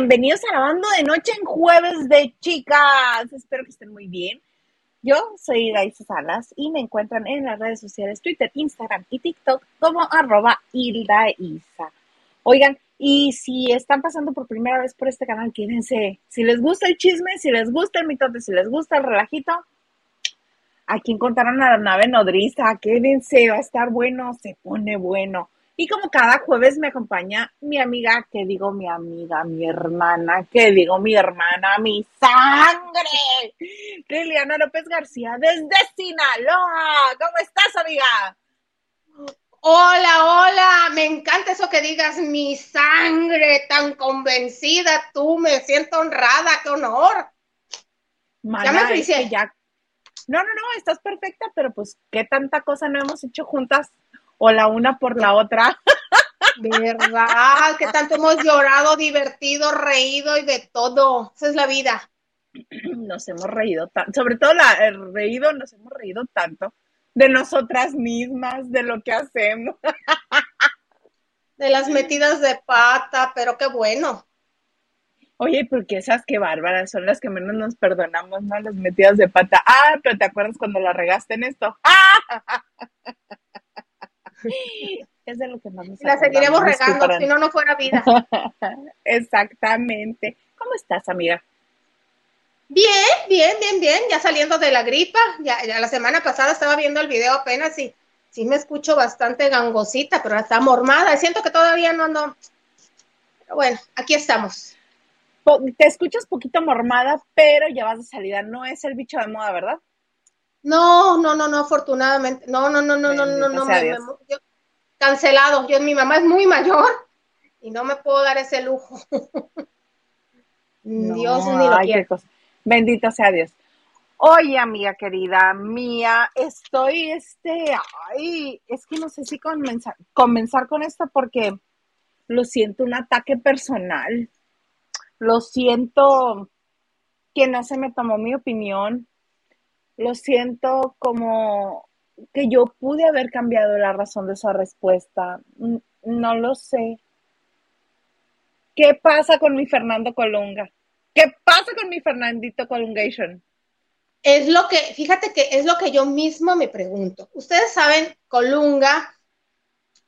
Bienvenidos a la banda de noche en jueves de chicas. Espero que estén muy bien. Yo soy Isa Salas y me encuentran en las redes sociales Twitter, Instagram y TikTok como arroba Hilda. Oigan, y si están pasando por primera vez por este canal, quédense. Si les gusta el chisme, si les gusta el mitote, si les gusta el relajito, aquí encontraron a la nave nodriza. Quédense, va a estar bueno, se pone bueno. Y como cada jueves me acompaña mi amiga, que digo mi amiga, mi hermana, que digo mi hermana, mi sangre, Liliana López García desde Sinaloa. ¿Cómo estás, amiga? Hola, hola, me encanta eso que digas, mi sangre tan convencida, tú me siento honrada, qué honor. ya me dice ya. No, no, no, estás perfecta, pero pues qué tanta cosa no hemos hecho juntas o la una por la otra. ¿Verdad? Que tanto hemos llorado, divertido, reído y de todo. Esa es la vida. Nos hemos reído tanto, sobre todo la, el reído, nos hemos reído tanto de nosotras mismas, de lo que hacemos. De las metidas de pata, pero qué bueno. Oye, porque esas que bárbaras son las que menos nos perdonamos, ¿no? Las metidas de pata. Ah, pero ¿te acuerdas cuando la regaste en esto? ¡Ah! Es de lo que más nos La seguiremos regando, si no, no fuera vida. Exactamente. ¿Cómo estás, amiga? Bien, bien, bien, bien. Ya saliendo de la gripa. Ya, la semana pasada estaba viendo el video apenas y sí me escucho bastante gangosita, pero está mormada. Siento que todavía no ando. Pero bueno, aquí estamos. Te escuchas poquito mormada, pero ya vas de salida. No es el bicho de moda, ¿verdad? No, no, no, no, afortunadamente. No, no, no, no, no, no, no. Me, cancelado. Yo, mi mamá es muy mayor y no me puedo dar ese lujo. Dios ni lo quiere. Bendito sea Dios. Oye, amiga querida mía, estoy, este, ay, es que no sé si comenzar, comenzar con esto porque lo siento un ataque personal. Lo siento que no se me tomó mi opinión lo siento como que yo pude haber cambiado la razón de esa respuesta. No lo sé. ¿Qué pasa con mi Fernando Colunga? ¿Qué pasa con mi Fernandito Colungation? Es lo que, fíjate que es lo que yo mismo me pregunto. Ustedes saben, Colunga,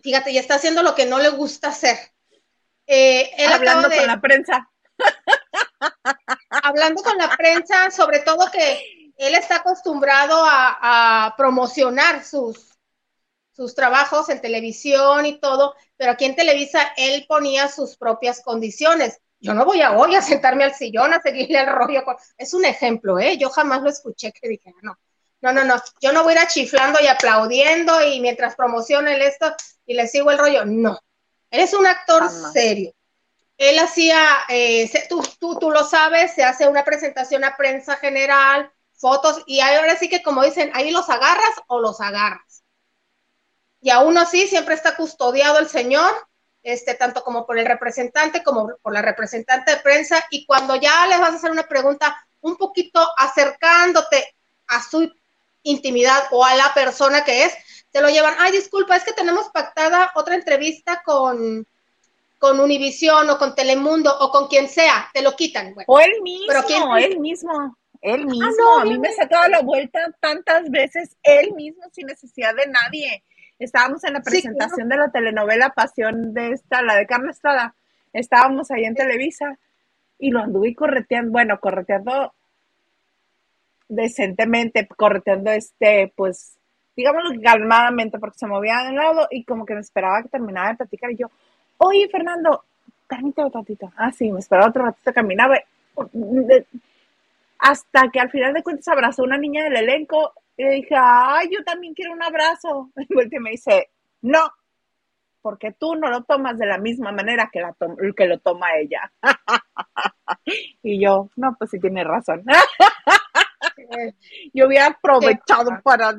fíjate, ya está haciendo lo que no le gusta hacer. Eh, hablando con la prensa. hablando con la prensa, sobre todo que él está acostumbrado a, promocionar sus, sus trabajos en televisión y todo, pero aquí en Televisa él ponía sus propias condiciones. Yo no voy a hoy a sentarme al sillón a seguirle el rollo. Es un ejemplo, ¿eh? Yo jamás lo escuché que dijera, no, no, no, no, yo no voy a ir a chiflando y aplaudiendo y mientras promociona el esto y le sigo el rollo. No, él es un actor serio. Él hacía, eh, tú, tú, tú lo sabes, se hace una presentación a prensa general, fotos y ahora sí que como dicen, ahí los agarras o los agarras. Y aún así siempre está custodiado el señor, este, tanto como por el representante como por la representante de prensa y cuando ya le vas a hacer una pregunta un poquito acercándote a su intimidad o a la persona que es, te lo llevan, ay, disculpa, es que tenemos pactada otra entrevista con, con Univisión o con Telemundo o con quien sea, te lo quitan. o él mismo, Pero él mismo él ah, mismo, a mí me sacaba la vuelta tantas veces, él mismo, sin necesidad de nadie. Estábamos en la presentación de la telenovela Pasión de esta, la de Carmen Estrada. Estábamos ahí en Televisa y lo anduve correteando, bueno, correteando decentemente, correteando este, pues, digámoslo calmadamente, porque se movía de un lado y como que me esperaba que terminara de platicar y yo, oye, Fernando, permíteme un ratito. Ah, sí, me esperaba otro ratito, caminaba hasta que al final de cuentas abrazó a una niña del elenco y le dije, ay, yo también quiero un abrazo. Y me dice, no, porque tú no lo tomas de la misma manera que, la que lo toma ella. y yo, no, pues sí tiene razón. yo hubiera aprovechado para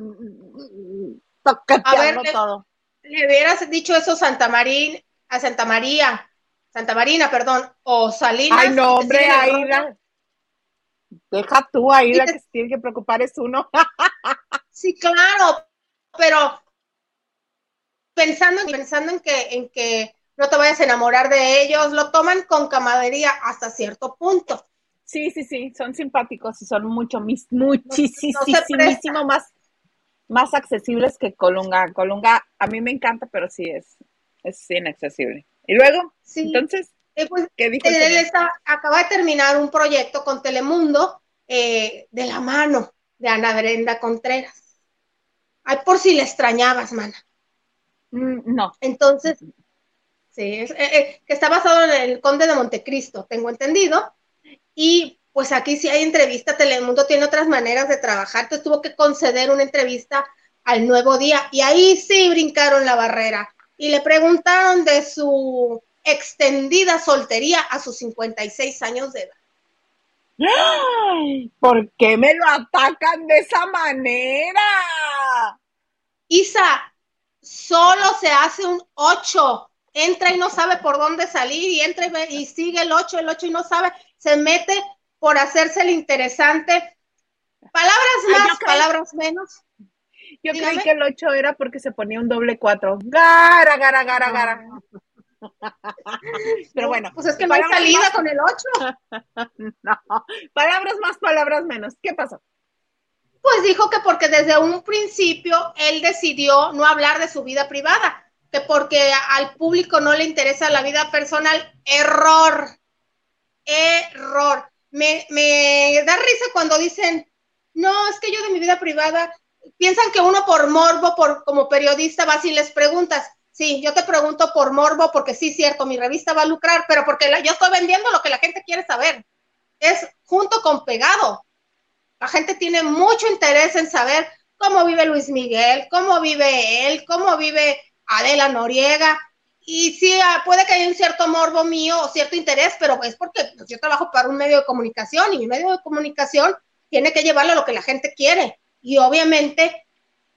toquetearlo todo. Le, hubieras dicho eso Santa Marín, a Santa María, Santa Marina, perdón, o Salinas. Ay, no, hombre, ahí Deja tú ahí, la que se tiene que preocupar es uno. sí, claro, pero pensando, pensando en que, en que no te vayas a enamorar de ellos, lo toman con camadería hasta cierto punto. Sí, sí, sí, son simpáticos y son mucho, muchísimo más, más accesibles que Colunga. Colunga a mí me encanta, pero sí es, es inaccesible. Y luego, entonces, eh, pues. Él acaba de terminar un proyecto con Telemundo eh, de la mano de Ana Brenda Contreras. Ay, por si le extrañabas, mana. Mm, no. Entonces, sí, eh, que está basado en el Conde de Montecristo, tengo entendido. Y pues aquí sí hay entrevista, Telemundo tiene otras maneras de trabajar, entonces tuvo que conceder una entrevista al nuevo día y ahí sí brincaron la barrera y le preguntaron de su extendida soltería a sus 56 años de edad. ¡Ay! ¿Por qué me lo atacan de esa manera? Isa, solo se hace un 8. Entra y no sabe por dónde salir y entra y, sigue el 8, el 8 y no sabe, se mete por hacerse el interesante. Palabras más, palabras menos. Yo creí que el 8 era porque se ponía un doble 4. Gara, gara, gara, gara. Pero bueno. Pues es que no hay salida con el 8. no. Palabras más, palabras menos. ¿Qué pasó? Pues dijo que porque desde un principio él decidió no hablar de su vida privada, que porque al público no le interesa la vida personal. Error. Error. Me, me da risa cuando dicen, no, es que yo de mi vida privada, piensan que uno por morbo, por como periodista, vas y les preguntas, Sí, yo te pregunto por morbo, porque sí, cierto, mi revista va a lucrar, pero porque yo estoy vendiendo lo que la gente quiere saber. Es junto con pegado. La gente tiene mucho interés en saber cómo vive Luis Miguel, cómo vive él, cómo vive Adela Noriega. Y sí, ah, puede que haya un cierto morbo mío o cierto interés, pero es porque pues, yo trabajo para un medio de comunicación y mi medio de comunicación tiene que llevarle a lo que la gente quiere. Y obviamente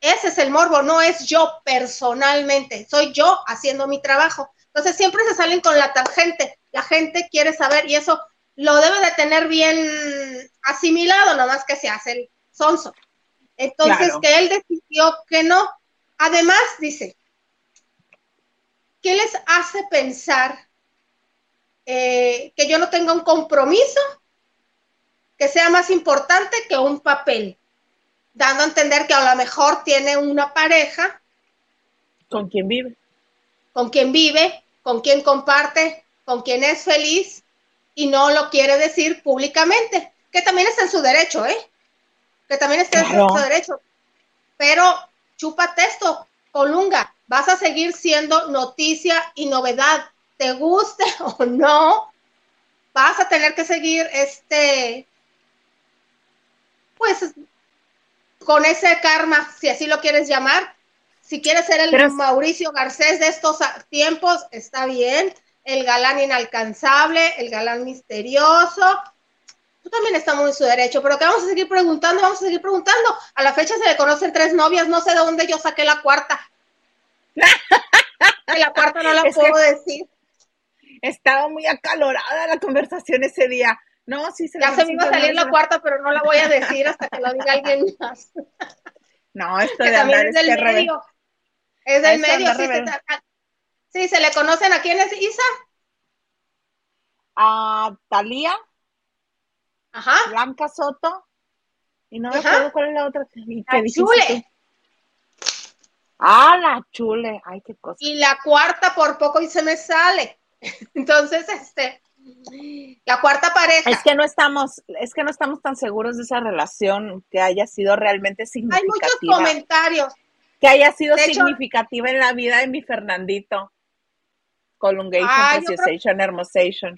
ese es el morbo, no es yo personalmente, soy yo haciendo mi trabajo. Entonces siempre se salen con la tangente, la gente quiere saber y eso lo debe de tener bien asimilado, nada más que se hace el sonso. Entonces que él decidió que no. Además, dice, ¿qué les hace pensar eh, que yo no tenga un compromiso que sea más importante que un papel? Dando a entender que a lo mejor tiene una pareja. ¿Con quien vive? Con quien vive, con quien comparte, con quien es feliz y no lo quiere decir públicamente, que también está en su derecho, ¿eh? Que también está en su derecho. Pero chúpate esto, Colunga, vas a seguir siendo noticia y novedad, te guste o no, vas a tener que seguir este, pues con ese karma, si así lo quieres llamar. Si quieres ser el Mauricio Garcés de estos tiempos, está bien. El galán inalcanzable, el galán misterioso. Tú también estamos en su derecho, pero que vamos a seguir preguntando, vamos a seguir preguntando. A la fecha se le conocen tres novias, no sé de dónde yo saqué la cuarta. la cuarta no la puedo decir. Estaba muy acalorada la conversación ese día. No, sí se Ya se me iba a salir la cuarta, pero no la voy a decir hasta que lo diga alguien más. No, esto de también es del medio. Es del medio, sí se, sí, se le conocen a quién es Isa. A Talía. Ajá. Blanca Soto. Y no me acuerdo cuál es la otra. ¿Y la Chule. Ah, la Chule. Ay, qué cosa. Y la cuarta por poco y se me sale. Entonces, este, la cuarta pareja. Es que no estamos, es que no estamos tan seguros de esa relación que haya sido realmente significativa. Hay muchos comentarios. Que haya sido significativa en la vida de mi Fernandito. Colungation, Preciosation, Hermosation.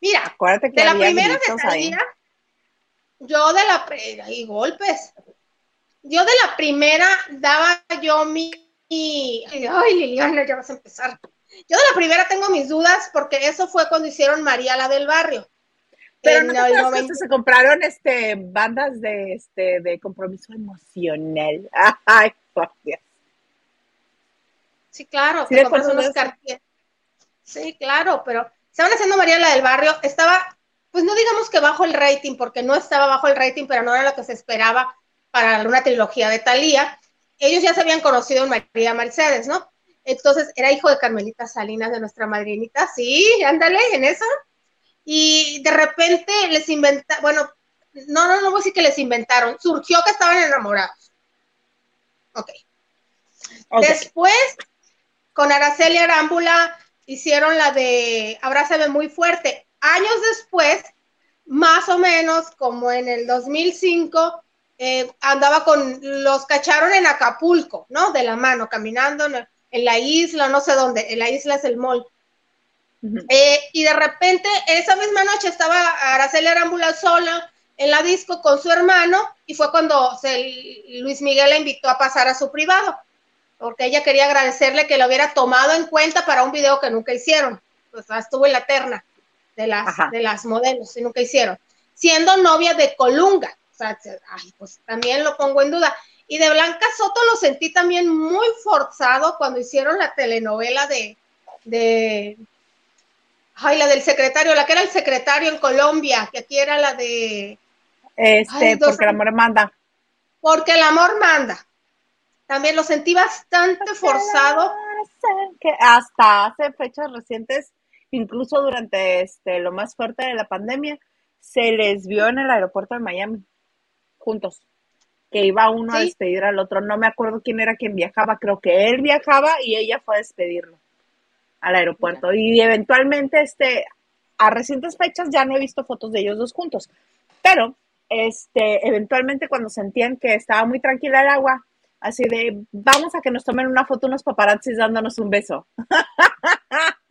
Mira, acuérdate que de la primera de yo de la y golpes. Yo de la primera daba yo mi, ay Liliana, ya vas a empezar. Yo de la primera tengo mis dudas porque eso fue cuando hicieron María la del barrio. Pero no el momento... se compraron este bandas de este de compromiso emocional. Ay, por Dios. Sí, claro, ¿Sí, unos sí, claro, pero estaban haciendo María la del barrio, estaba, pues no digamos que bajo el rating, porque no estaba bajo el rating, pero no era lo que se esperaba para una trilogía de Thalía. Ellos ya se habían conocido en María Mercedes, ¿no? Entonces era hijo de Carmelita Salinas, de nuestra madrinita, sí, ándale en eso. Y de repente les inventaron, bueno, no, no, no voy a decir que les inventaron, surgió que estaban enamorados. Ok. Después, con Araceli Arámbula, hicieron la de Abrázame muy fuerte. Años después, más o menos como en el 2005, eh, andaba con, los cacharon en Acapulco, ¿no? De la mano, caminando en, la isla, no sé dónde, en la isla es el mall. Eh, y de repente, esa misma noche estaba Araceli Arámbula sola en la disco con su hermano y fue cuando Luis Miguel la invitó a pasar a su privado, porque ella quería agradecerle que lo hubiera tomado en cuenta para un video que nunca hicieron. Pues estuvo en la terna de las, de las modelos y nunca hicieron. Siendo novia de Colunga, o sea, ay, pues también lo pongo en duda. Y de Blanca Soto lo sentí también muy forzado cuando hicieron la telenovela de, de, ay, la del secretario, la que era el secretario en Colombia, que aquí era la de... Este, porque el amor manda. Porque el amor manda. También lo sentí bastante forzado. Que hasta hace fechas recientes incluso durante este, lo más fuerte de la pandemia, se les vio en el aeropuerto de Miami, juntos, que iba uno a despedir al otro. No me acuerdo quién era quien viajaba, creo que él viajaba y ella fue a despedirlo al aeropuerto. Y eventualmente, este, a recientes fechas ya no he visto fotos de ellos dos juntos, pero este, eventualmente cuando sentían que estaba muy tranquila el agua, así de, vamos a que nos tomen una foto unos paparazzis dándonos un beso.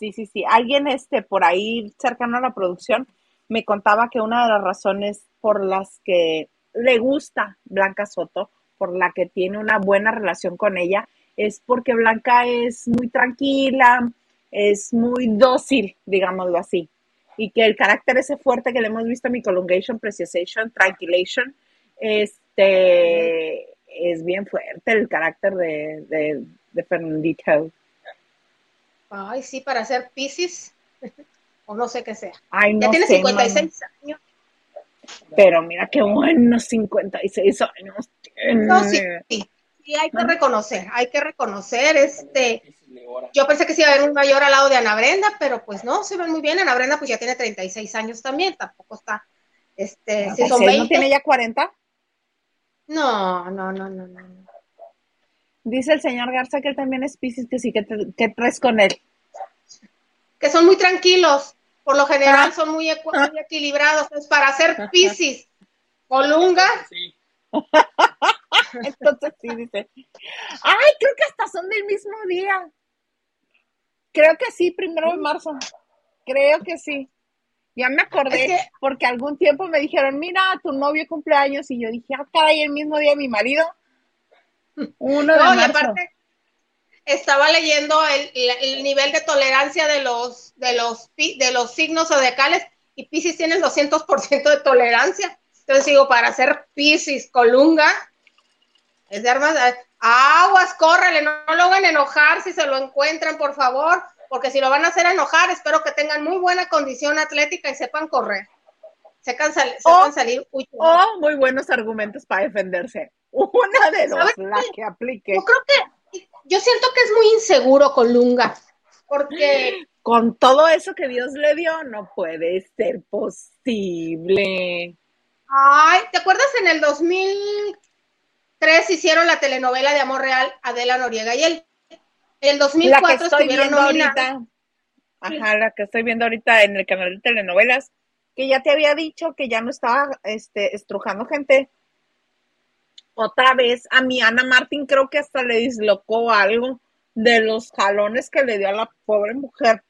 Sí, sí, sí. Alguien este, por ahí cercano a la producción me contaba que una de las razones por las que le gusta Blanca Soto, por la que tiene una buena relación con ella, es porque Blanca es muy tranquila, es muy dócil, digámoslo así. Y que el carácter ese fuerte que le hemos visto en mi Colungation, Preciosation, Tranquilation, este, es bien fuerte el carácter de, de, Fernandito. Ay, sí, para hacer Pisces, o no sé qué sea. Ay, no ya tiene 56 años. Pero mira qué buenos 56 años tiene. No, sí, sí, sí, hay que reconocer, hay que reconocer, este, yo pensé que sí iba a haber un mayor al lado de Ana Brenda, pero pues no, se ven muy bien, Ana Brenda pues ya tiene 36 años también, tampoco está, este, si son 20. ¿No tiene ya 40? No, no, no, no, no. Dice el señor Garza que él también es Pisces, que sí, que, que traes con él. Que son muy tranquilos, por lo general ah. son muy, equilibrados. Es para hacer Pisces, Colunga. Sí. Entonces sí, dice. Ay, creo que hasta son del mismo día. Creo que sí, primero de marzo. Creo que sí. Ya me acordé, porque algún tiempo me dijeron, mira, tu novio cumpleaños, y yo dije, ah, caray, el mismo día de mi marido. Uno de no, y aparte, estaba leyendo el, nivel de tolerancia de los, de los, de los signos zodiacales y Pisces tiene el 200% de tolerancia. Entonces digo, para hacer Pisces, Colunga, es de armas, aguas, córrele, no, lo hagan enojar si se lo encuentran, por favor, porque si lo van a hacer enojar, espero que tengan muy buena condición atlética y sepan correr. Sepan, sepan salir. oh, muy buenos argumentos para defenderse. Una de dos, la que aplique. Yo creo que, yo siento que es muy inseguro con Lunga, porque... Con todo eso que Dios le dio, no puede ser posible. Ay, ¿te acuerdas en el 2003 hicieron la telenovela de Amor Real Adela Noriega y él? En el 2004 la que estoy viendo ahorita. Ajá, la que estoy viendo ahorita en el canal de telenovelas, que ya te había dicho que ya no estaba este, estrujando gente otra vez a mi Ana Martín creo que hasta le dislocó algo de los jalones que le dio a la pobre mujer.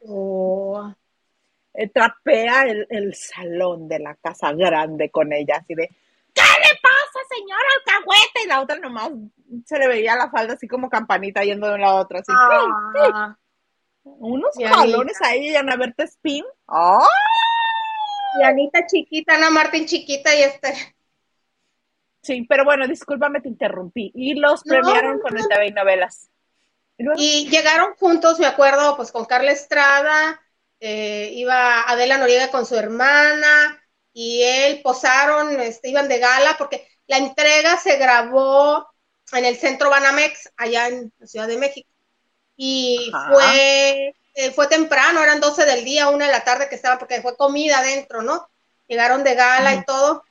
Oh. Eh, trapea el, salón de la casa grande con ella, así de, ¿qué le pasa, señora alcahueta? Y la otra nomás se le veía la falda así como campanita yendo de una a otra, así. Ah. Unos jalones ahí y Ana Berta Spin. ¡Oh! Y Anita chiquita, Ana Martín chiquita y este Sí, pero bueno, discúlpame, te interrumpí. Y los premiaron con el TV y novelas. ¿Y, llegaron juntos, me acuerdo, pues con Carla Estrada, eh, iba Adela Noriega con su hermana, y él posaron, este, iban de gala, porque la entrega se grabó en el centro Banamex, allá en la Ciudad de México. Y fue, eh, fue temprano, eran 12 del día, una de la tarde que estaban, porque fue comida adentro, ¿no? Llegaron de gala y todo,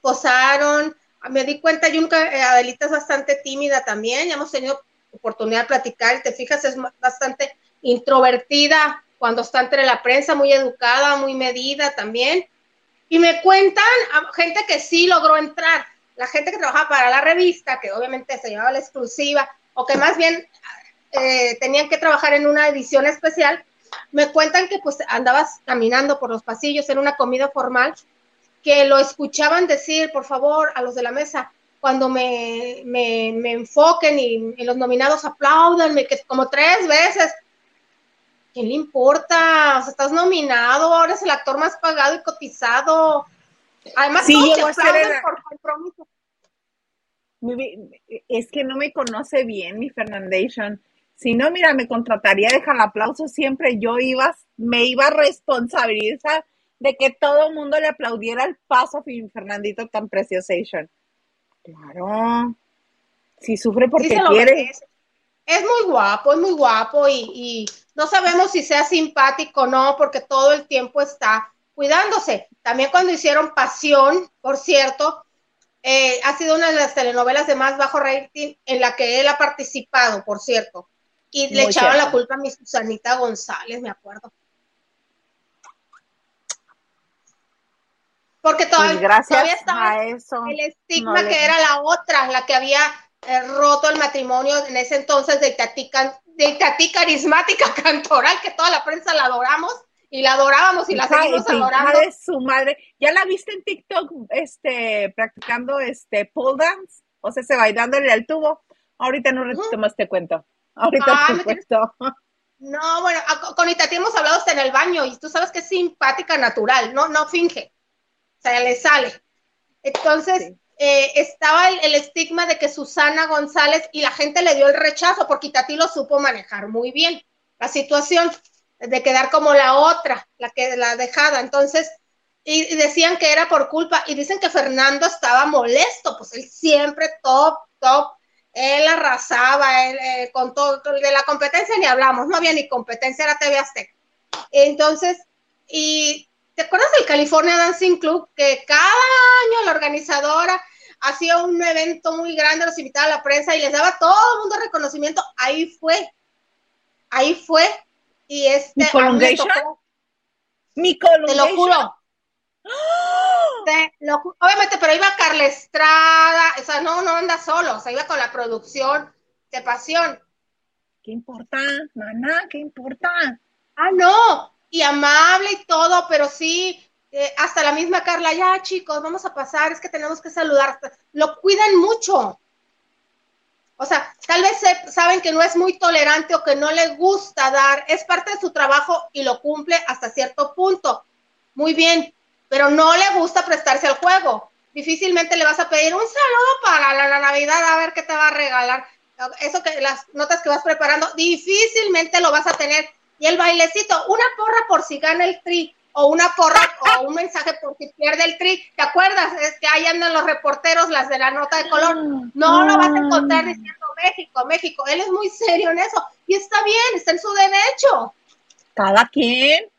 posaron. Me di cuenta, yo nunca, eh, Adelita es bastante tímida también, ya hemos tenido oportunidad de platicar, te fijas, es bastante introvertida cuando está entre la prensa, muy educada, muy medida también. Y me cuentan gente que sí logró entrar, la gente que trabajaba para la revista, que obviamente se llevaba la exclusiva, o que más bien eh, tenían que trabajar en una edición especial, me cuentan que pues andabas caminando por los pasillos en una comida formal, que lo escuchaban decir, por favor, a los de la mesa, cuando me, me, me enfoquen y, los nominados aplaudanme, que como tres veces, ¿quién le importa? O sea, estás nominado, eres el actor más pagado y cotizado. Además, sí, todos por compromiso. Es que no me conoce bien mi Fernandation. Si no, mira, me contrataría deja el aplauso siempre. Yo iba, me iba a responsabilizar de que todo el mundo le aplaudiera el paso Fernandito tan preciosation. Claro. Si sufre porque quiere. Es muy guapo, es muy guapo y, y no sabemos si sea simpático o no, porque todo el tiempo está cuidándose. También cuando hicieron Pasión, por cierto, eh, ha sido una de las telenovelas de más bajo rating en la que él ha participado, por cierto. Y le echaban la culpa a mi Susanita González, me acuerdo. Porque pues todavía, estaba el estigma que era la otra, la que había eh, roto el matrimonio en ese entonces de Tati, de carismática cantoral, que toda la prensa la adoramos y la adorábamos y la seguimos adorando. De su madre. ¿Ya la viste en TikTok este, practicando este pole dance? O sea, se va dándole al tubo. Ahorita no repito más te cuento. Ahorita te cuento. No, bueno, con Itati hemos hablado hasta en el baño y tú sabes que es simpática, natural, no, no finge. Sea, le sale. Entonces, eh, estaba el, el, estigma de que Susana González y la gente le dio el rechazo porque Itati lo supo manejar muy bien la situación de quedar como la otra, la que la dejada. Entonces, y, decían que era por culpa, y dicen que Fernando estaba molesto, pues él siempre top, top, él arrasaba, él, eh, con todo, de la competencia ni hablamos, no había ni competencia, era TV Azteca. Entonces, y ¿te acuerdas del California Dancing Club? Que cada año la organizadora hacía un evento muy grande, los invitaba a la prensa y les daba todo el mundo reconocimiento. Ahí fue, ahí fue, y este. ¿Mi colongation? ¿Mi Te lo juro. obviamente, pero iba Carla Estrada, o sea, no, no anda solo, o sea, iba con la producción de Pasión. ¿Qué importa, maná? ¿Qué importa? Ah, no, y amable y todo, pero sí, eh, hasta la misma Carla, ya chicos, vamos a pasar, es que tenemos que saludar, lo cuidan mucho. O sea, tal vez saben que no es muy tolerante o que no le gusta dar, es parte de su trabajo y lo cumple hasta cierto punto. Muy bien, pero no le gusta prestarse al juego. Difícilmente le vas a pedir un saludo para la, Navidad a ver qué te va a regalar. Eso que las notas que vas preparando, difícilmente lo vas a tener. Y el bailecito, una porra por si gana el tri o una porra o un mensaje por si pierde el tri. ¿Te acuerdas? Es que ahí andan los reporteros, las de la nota de color. No lo vas a encontrar diciendo México, México. Él es muy serio en eso. Y está bien, está en su derecho. Cada quien.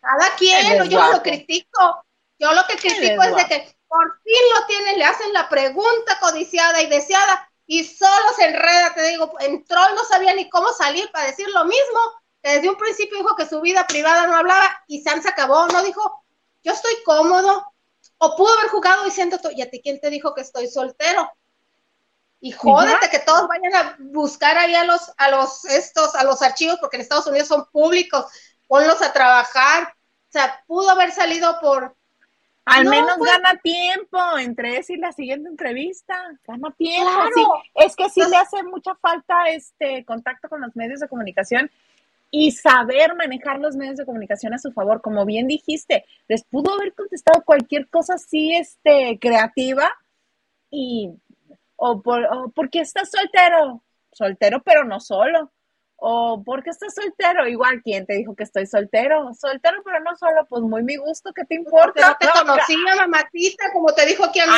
Cada quien, yo no lo critico. Yo lo que critico es de que por fin lo tienen, le hacen la pregunta codiciada y deseada y solo se enreda, te digo, entró y no sabía ni cómo salir para decir lo mismo desde un principio dijo que su vida privada no hablaba y Sam se acabó, no dijo, yo estoy cómodo, o pudo haber jugado diciendo, ¿y a ti quién te dijo que estoy soltero? Y jódete que todos vayan a buscar ahí a los, a los, estos, a los archivos, porque en Estados Unidos son públicos, ponlos a trabajar. O sea, pudo haber salido por... Al menos pues gana tiempo entre esa y la siguiente entrevista, gana tiempo. es que sí le hace mucha falta este contacto con los medios de comunicación y saber manejar los medios de comunicación a su favor. Como bien dijiste, les pudo haber contestado cualquier cosa así este, creativa y o, por, o porque estás soltero, soltero pero no solo. O porque estás soltero, igual, ¿quién te dijo que estoy soltero? Soltero, pero no solo, pues muy mi gusto, ¿qué te importa? no te conocía, mamacita, como te dijo aquí a mí,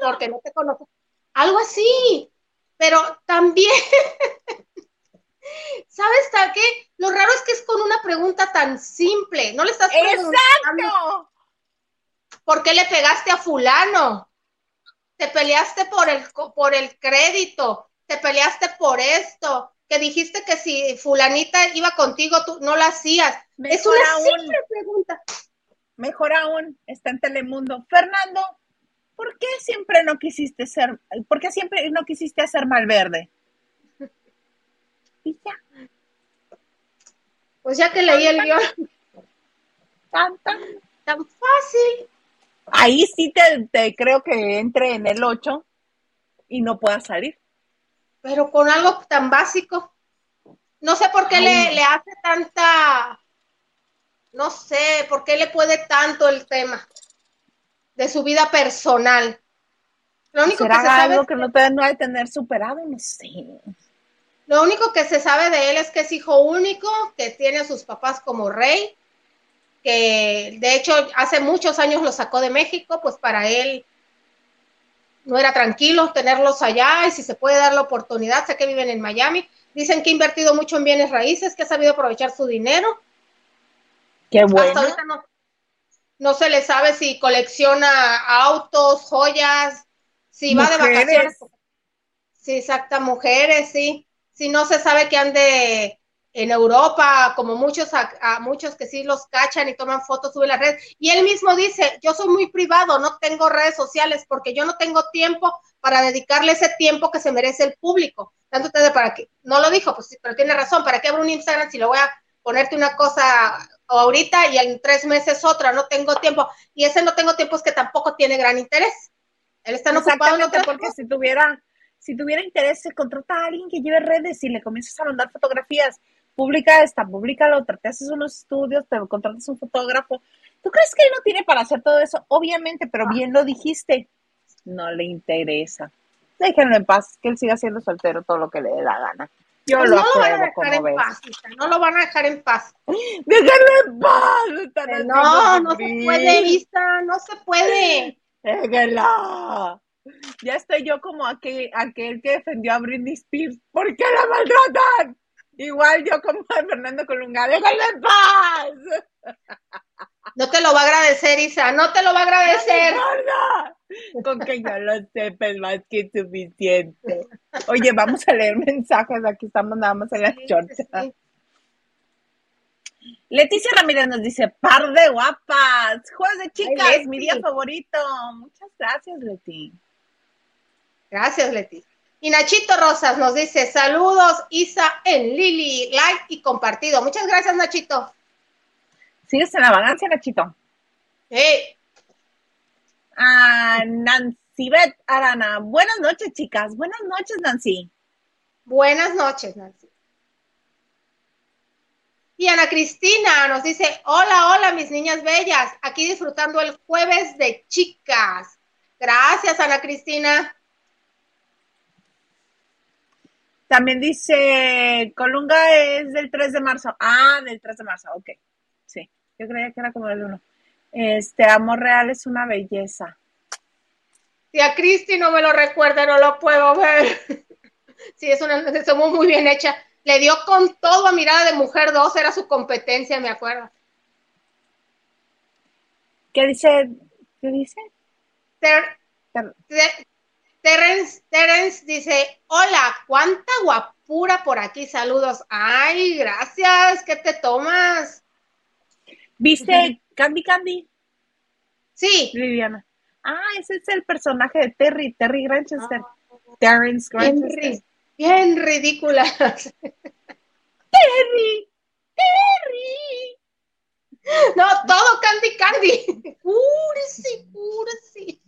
porque no te conozco. Algo así. pero también, ¿sabes tal qué? Lo raro es que es con una pregunta tan simple, no le estás preguntando. ¡Exacto! ¿Por qué le pegaste a fulano? Te peleaste por el, por el crédito, te peleaste por esto, que dijiste que si fulanita iba contigo, tú no la hacías. es una simple pregunta. Mejor aún, está en Telemundo. Fernando, ¿por qué siempre no quisiste ser, por qué siempre no quisiste hacer Malverde? Pues ya que leí el guion. Tan, tan, tan fácil. Ahí sí te, creo que entre en el 8 y no pueda salir. Pero con algo tan básico. No sé por qué le, le hace tanta, no sé, por qué le puede tanto el tema de su vida personal. Lo único que se sabe algo que no, te, no ha de tener superado? No sé. Lo único que se sabe de él es que es hijo único, que tiene a sus papás como rey, que de hecho hace muchos años lo sacó de México, pues para él no era tranquilo tenerlos allá y si se puede dar la oportunidad, sé que viven en Miami. Dicen que ha invertido mucho en bienes raíces, que ha sabido aprovechar su dinero. Qué bueno. Hasta ahorita no, no se le sabe si colecciona autos, joyas, si va de vacaciones. Sí, exacta, mujeres, sí. Si no se sabe que ande en Europa, como muchos, a, muchos que sí los cachan y toman fotos, suben las redes. Y él mismo dice, yo soy muy privado, no tengo redes sociales porque yo no tengo tiempo para dedicarle ese tiempo que se merece el público. Tanto ustedes para que, no lo dijo, pues sí, pero tiene razón, ¿para qué abro un Instagram si lo voy a ponerte una cosa ahorita y en tres meses otra? No tengo tiempo. Y ese no tengo tiempo es que tampoco tiene gran interés. Él está ocupado en porque si tuviera, si tuviera interés, se contrata a alguien que lleve redes y le comienzas a mandar fotografías publica esta, publica la otra, te haces unos estudios, te contratas un fotógrafo. ¿Tú crees que él no tiene para hacer todo eso? Obviamente, pero bien lo dijiste, no le interesa. Déjenlo en paz, que él siga siendo soltero todo lo que le dé la gana. Yo pues lo no lo como ves. Paz, no lo van a dejar en paz. Déjenlo en paz. no, no se puede, Isa, no se puede. Déjenlo. Ya estoy yo como aquel, aquel que defendió a Britney Spears. ¿Por qué la maltratan? Igual yo como Fernando Colunga, déjalo en paz. No te lo va a agradecer, Isa, no te lo va a agradecer. Con que yo lo sepa es más que suficiente. Oye, vamos a leer mensajes, aquí estamos nada más en la chorcha. Leticia Ramírez nos dice, par de guapas, juegos de chicas, mi día favorito. Muchas gracias, Leti. Gracias, Leti. Y Nachito Rosas nos dice, saludos Isa en Lili, like y compartido. Muchas gracias, Nachito. ¿Sigues en la vagancia, Nachito? Ah, Nancy Beth Arana. Buenas noches, chicas. Buenas noches, Nancy. Buenas noches, Nancy. Y Ana Cristina nos dice, hola, hola, mis niñas bellas, aquí disfrutando el jueves de chicas. Gracias, Ana Cristina. También dice, Colunga es del 3 de marzo. Ah, del 3 de marzo, ok. Sí, yo creía que era como del 1. Este, Amor Real es una belleza. Si a Cristi no me lo recuerda, no lo puedo ver. sí, es una, es muy bien hecha. Le dio con todo a Mirada de Mujer 2, era su competencia, me acuerdo. ¿Qué dice? ¿Qué dice? Terence, Terence dice, hola, cuánta guapura por aquí, saludos. Ay, gracias, ¿qué te tomas? ¿Viste Candy Candy? Sí. Viviana. Ah, ese es el personaje de Terry, Terry Granchester. Ah. Terence Granchester. Bien, ridícula. Terry, Terry. No, todo Candy Candy. Cursi, cursi.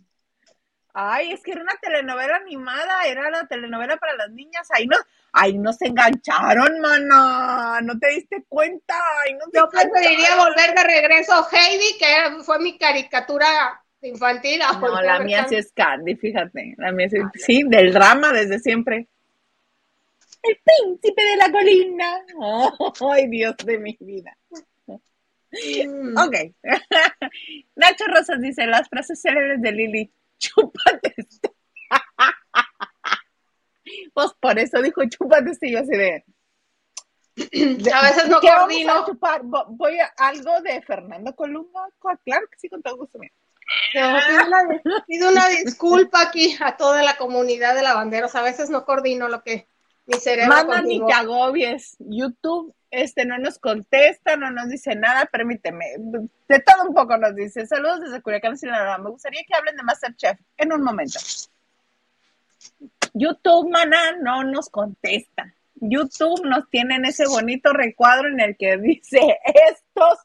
Ay, es que era una telenovela animada, era la telenovela para las niñas. Ahí no, ahí nos engancharon, mana. No te diste cuenta. no Yo preferiría volver de regreso Heidi, que fue mi caricatura infantil. No, la mía sí es Candy, fíjate. La mía sí, sí, del drama desde siempre. El príncipe de la colina. ay, Dios de mi vida. Mm. Ok. Nacho Rosas dice las frases célebres de Lili chúpate Pues por eso dijo chúpate este yo así de. A veces no ¿Qué vamos coordino. a chupar? Vo- Voy a algo de Fernando Colunga. Claro que sí, con todo gusto. No, pido, una, pido una disculpa aquí a toda la comunidad de lavanderos. A veces no coordino lo que mi cerebro Manda ni te agobies. YouTube este no nos contesta, no nos dice nada, permíteme. De todo un poco nos dice. Saludos desde Culiacán, Sinaloa. Me gustaría que hablen de Masterchef en un momento. YouTube, maná, no nos contesta. YouTube nos tiene en ese bonito recuadro en el que dice, estos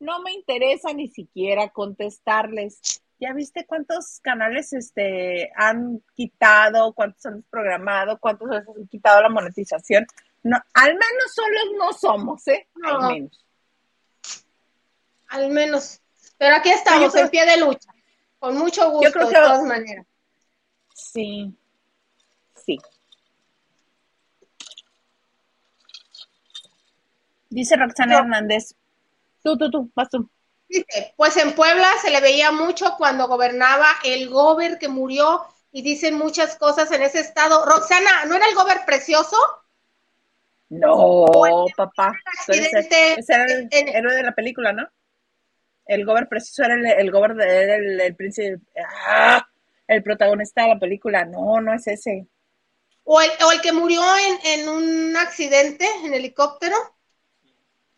no me interesa ni siquiera contestarles. ¿Ya viste cuántos canales este, han quitado, cuántos han desprogramado, cuántos han quitado la monetización? No, al menos solos no somos, ¿eh? No. Al menos. Al menos. Pero aquí estamos, Yo creo- en pie de lucha. Con mucho gusto, creo de que- todas maneras. Sí. Sí. Dice Roxana Yo- Hernández. Tú, tú, tú, vas tú. Dice, pues en Puebla se le veía mucho cuando gobernaba el gober que murió y dicen muchas cosas en ese estado. Roxana, ¿no era el gober precioso? No, papá. Accidente ese era el en- héroe de la película, ¿no? El gober preciso era el, el gober de, era el, el príncipe. ¡Ah! El protagonista de la película. No, no es ese. ¿O el, o el que murió en, en un accidente en helicóptero?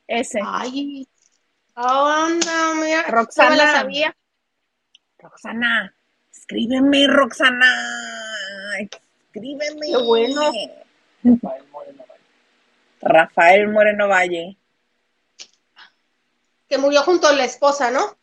Ese. Ay, mira, Roxana. no me la sabía. Roxana, escríbeme, Roxana. Escríbeme. Qué bueno. Rafael Moreno Valle. Que murió junto a la esposa, ¿no?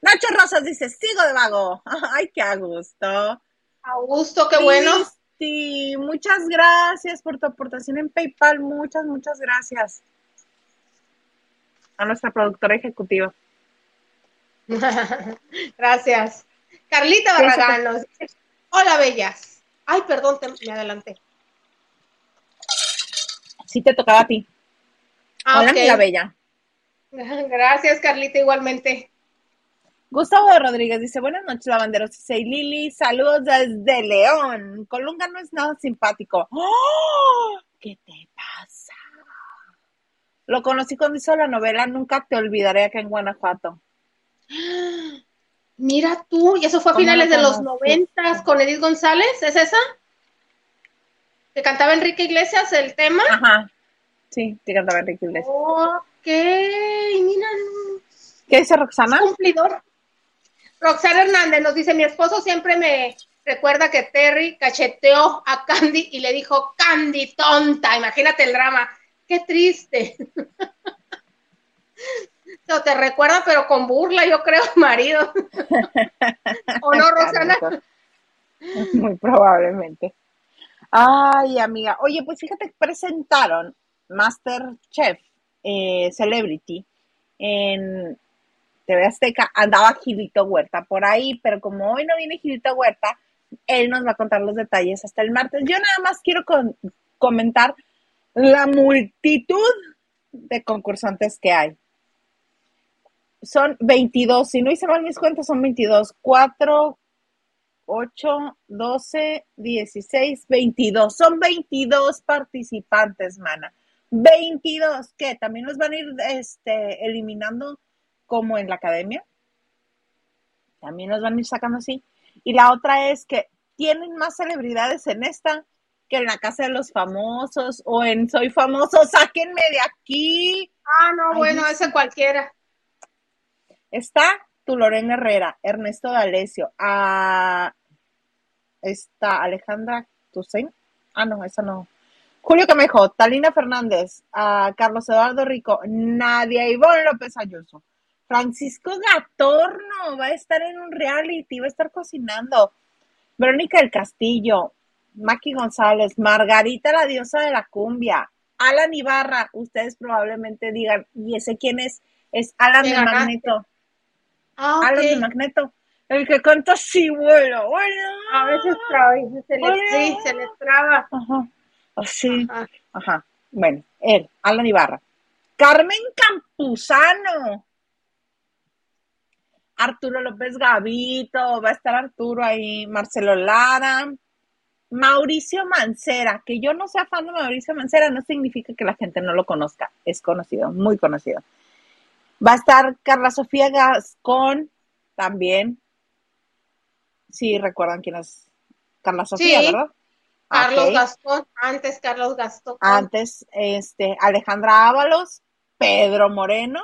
Nacho Rosas dice, sigo de vago. Ay, qué a gusto. Augusto, qué bueno. Sí, muchas gracias por tu aportación en PayPal. Muchas, muchas gracias. A nuestra productora ejecutiva. Gracias. Carlita Barragán nos dice, hola, bellas. Ay, perdón, te- me adelanté. Sí te tocaba a ti. Ah, Hola, ok. amiga bella. Gracias, Carlita, igualmente. Gustavo Rodríguez dice, buenas noches, lavanderos. Dice, y Lili, saludos desde León. Colunga no es nada simpático. ¡Oh! ¿Qué te? Lo conocí cuando hizo la novela Nunca te olvidaré acá en Guanajuato. Mira tú, y eso fue a ¿Cómo finales de los noventas con Edith González, ¿es esa? Que cantaba Enrique Iglesias el tema. Ajá. Sí, te cantaba Enrique Iglesias. Ok, mira, ¿Qué dice Roxana? cumplidor. Roxana Hernández nos dice, mi esposo siempre me recuerda que Terry cacheteó a Candy y le dijo, Candy tonta, imagínate el drama, qué triste. O te recuerda, pero con burla, yo creo, marido. ¿O no, Roxana? Muy probablemente. Ay, amiga. Oye, pues fíjate presentaron Masterchef eh, Celebrity en TV Azteca. Andaba Gilito Huerta por ahí, pero como hoy no viene Gilito Huerta, él nos va a contar los detalles hasta el martes. Yo nada más quiero con- comentar la multitud de concursantes que hay. Son 22, si no hice mal mis cuentas, son 22. 4, 8, 12, 16, 22. Son 22 participantes, mana. 22, ¿qué? ¿También los van a ir este, eliminando como en la academia? También los van a ir sacando así. Y la otra es que tienen más celebridades en esta que en la casa de los famosos o en Soy famoso, sáquenme de aquí. Ah, no, Ay, bueno, ese cualquiera. Está tu Lorena Herrera, Ernesto D'Alessio, a está Alejandra Toussaint. Ah, no, esa no. Julio Camejo, Talina Fernández, a Carlos Eduardo Rico, Nadia Ivonne López Ayuso, Francisco Gatorno va a estar en un reality, va a estar cocinando. Verónica del Castillo, Maki González, Margarita la diosa de la cumbia, Alan Ibarra, ustedes probablemente digan, ¿y ese quién es? Es Alan de. Magneto. Ah, Alan de. Magneto, el que canta así, bueno, bueno. A veces traba, se le, sí, se le traba. Ajá, así, Ajá. ajá. Bueno, él, Alan Ibarra. Carmen Campuzano. Arturo López Gavito, va a estar Arturo ahí, Marcelo Lara, Mauricio Mancera, que yo no sea fan de Mauricio Mancera, no significa que la gente no lo conozca, es conocido, muy conocido. Va a estar Carla Sofía Gascón también. Sí, recuerdan quién es Carla Sofía, ¿verdad? Carlos Gastón, antes Carlos Gastón. Antes, este, Alejandra Ábalos, Pedro Moreno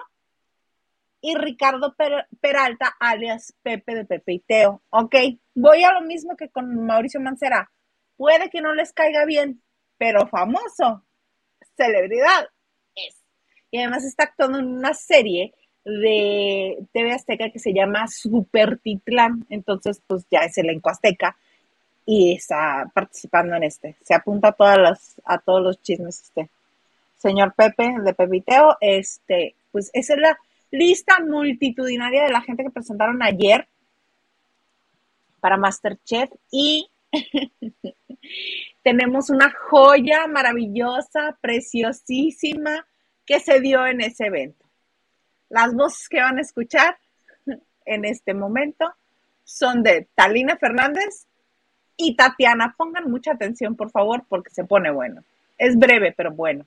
y Ricardo Peralta, alias Pepe de Pepe y Teo. Ok, voy a lo mismo que con Mauricio Mancera. Puede que no les caiga bien, pero famoso, celebridad es. Y además está actuando en una serie de TV Azteca que se llama Super Titlán. Entonces, pues ya es elenco azteca y está participando en este. Se apunta a todas las, a todos los chismes este. Señor Pepe de Pepiteo, este, pues esa es la lista multitudinaria de la gente que presentaron ayer para Masterchef y tenemos una joya maravillosa, preciosísima que se dio en ese evento. Las voces que van a escuchar en este momento son de Talina Fernández y Tatiana. Pongan mucha atención, por favor, porque se pone bueno. Es breve, pero bueno.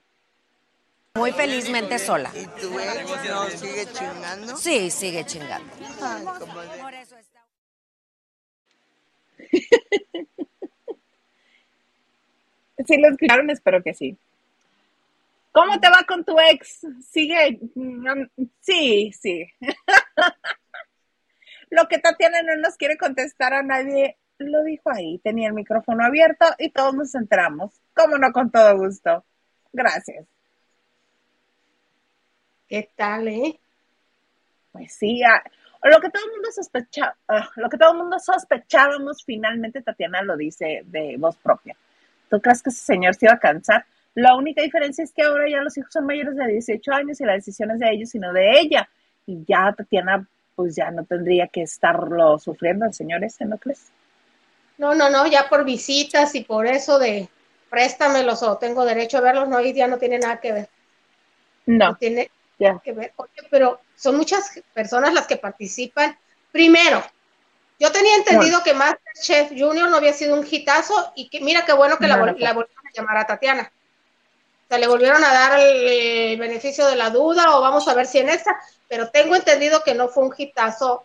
Muy felizmente sola. ¿Y tu ex no sigue chingando? Sí, sigue chingando. sí lo escucharon, espero que sí. ¿Cómo te va con tu ex? Sigue. Sí, sí. Lo que Tatiana no nos quiere contestar a nadie lo dijo ahí, tenía el micrófono abierto y todos nos entramos. ¿Cómo no? Con todo gusto. Gracias. ¿Qué tal, eh? Pues sí, ah, lo que todo el mundo sospechaba, ah, lo que todo el mundo sospechábamos, finalmente Tatiana lo dice de voz propia. ¿Tú crees que ese señor se iba a cansar? La única diferencia es que ahora ya los hijos son mayores de 18 años y la decisión es de ellos, sino de ella. Y ya Tatiana, pues ya no tendría que estarlo sufriendo el señor ese, ¿no crees? No, no, no, ya por visitas y por eso de préstamelos o tengo derecho a verlos, no, ya no tiene nada que ver. No. tiene que ver. pero son muchas personas las que participan. Primero, yo tenía entendido que Masterchef Junior no había sido un hitazo y que mira qué bueno que la, volvieron a llamar a Tatiana. O sea, le volvieron a dar el, beneficio de la duda o vamos a ver si en esta, pero tengo entendido que no fue un hitazo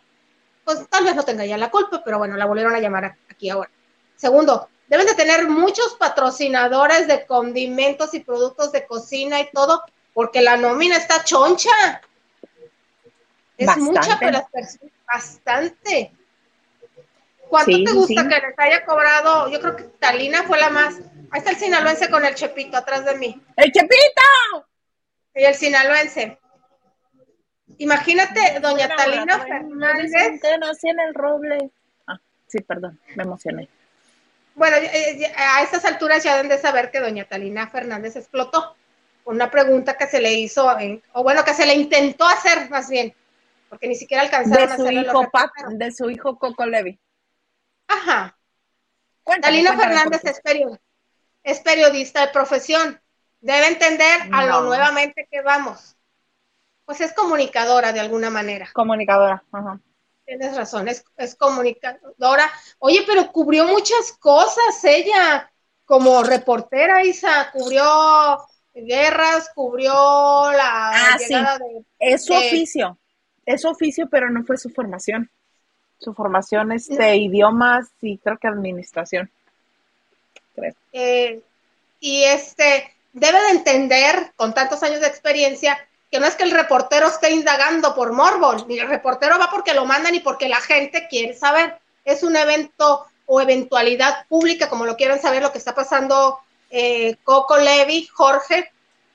pues tal vez no tenga ya la culpa, pero bueno, la volvieron a llamar aquí ahora. Segundo, deben de tener muchos patrocinadores de condimentos y productos de cocina y todo, porque la nómina está choncha. Es mucha, pero bastante. ¿Cuánto te gusta que les haya cobrado? Yo creo que Talina fue la más. Ahí está el sinaloense con el chepito atrás de mí. ¡El chepito! Y el sinaloense. Imagínate, doña Talina Fernández. Nací en el roble. Ah, sí, perdón, me emocioné. Bueno, eh, a estas alturas ya deben de saber que doña Talina Fernández explotó. Una pregunta que se le hizo, o bueno, que se le intentó hacer más bien, porque ni siquiera alcanzaron de su hijo De su hijo Coco Levi. Ajá. Talina Fernández es, es periodista de profesión. Debe entender a lo nuevamente que vamos pues es comunicadora de alguna manera. Comunicadora, ajá. Tienes razón, es, comunicadora. Oye, pero cubrió muchas cosas ella, como reportera, Isa, cubrió guerras, cubrió la ah, llegada de... Es su oficio, es su oficio, pero no fue su formación. Su formación es de idiomas y creo que administración. Eh, y este, debe de entender, con tantos años de experiencia, que no es que el reportero esté indagando por morbo, ni el reportero va porque lo mandan y porque la gente quiere saber. Es un evento o eventualidad pública, como lo quieran saber, lo que está pasando eh, Coco Levi, Jorge,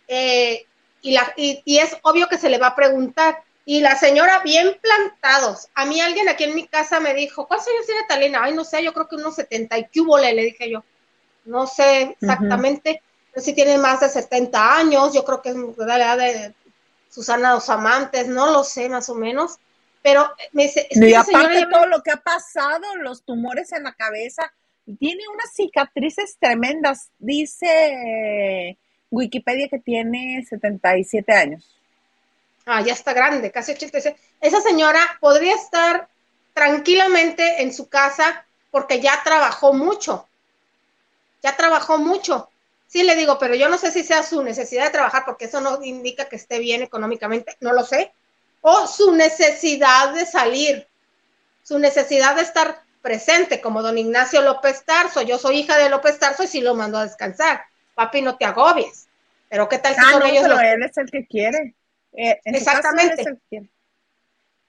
eh, y, la, y, es obvio que se le va a preguntar. Y la señora, bien plantados. A mí alguien aquí en mi casa me dijo, ¿cuántos años tiene Talina? Ay, no sé, yo creo que unos 70 y cúbole, le dije yo. No sé exactamente, pero si tiene más de 70 años, yo creo que es la edad de Susana los amantes, no lo sé más o menos, pero me dice... y aparte todo lo que ha pasado, los tumores en la cabeza, tiene unas cicatrices tremendas, dice Wikipedia que tiene 77 años. ah, ya está grande, casi 86, esa señora podría estar tranquilamente en su casa porque ya trabajó mucho, ya trabajó mucho. Sí, le digo, pero yo no sé si sea su necesidad de trabajar, porque eso no indica que esté bien económicamente, no lo sé, o su necesidad de salir, su necesidad de estar presente, como don Ignacio López Tarso. Yo soy hija de López Tarso y sí lo mando a descansar. Papi, no te agobies. Pero ¿qué tal si Ah, son no, ellos pero los... él es el que quiere. Eh, caso, Exactamente. él es el que quiere.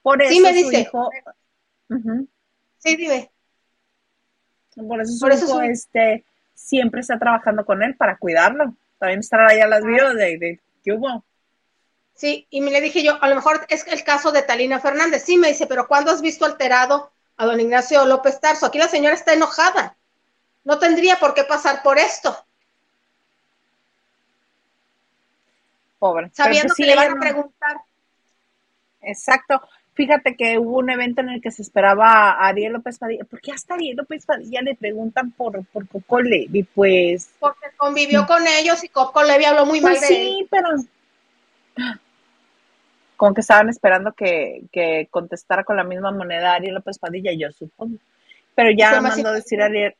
Por eso Sí, me dice. hijo. Sí, dime. por eso su Por eso hijo, su- este, siempre está trabajando con él para cuidarlo. También estará allá las vio de, de ¿qué hubo? Sí, y me le dije yo, a lo mejor es el caso de Talina Fernández. Sí, me dice, pero ¿cuándo has visto alterado a don Ignacio López Tarso? Aquí la señora está enojada. No tendría por qué pasar por esto, Pobre. Sabiendo pues sí, que le van a preguntar. Exacto. Fíjate que hubo un evento en el que se esperaba a Ariel López Padilla. ¿Por qué hasta Ariel López Padilla le preguntan por, por Coco Levi? Pues Porque convivió con ellos y Coco Levi habló muy mal Pues de él. sí, pero como que estaban esperando que, que contestara con la misma moneda Ariel López Padilla, yo supongo. Pero ya mandó a decir a Ariel,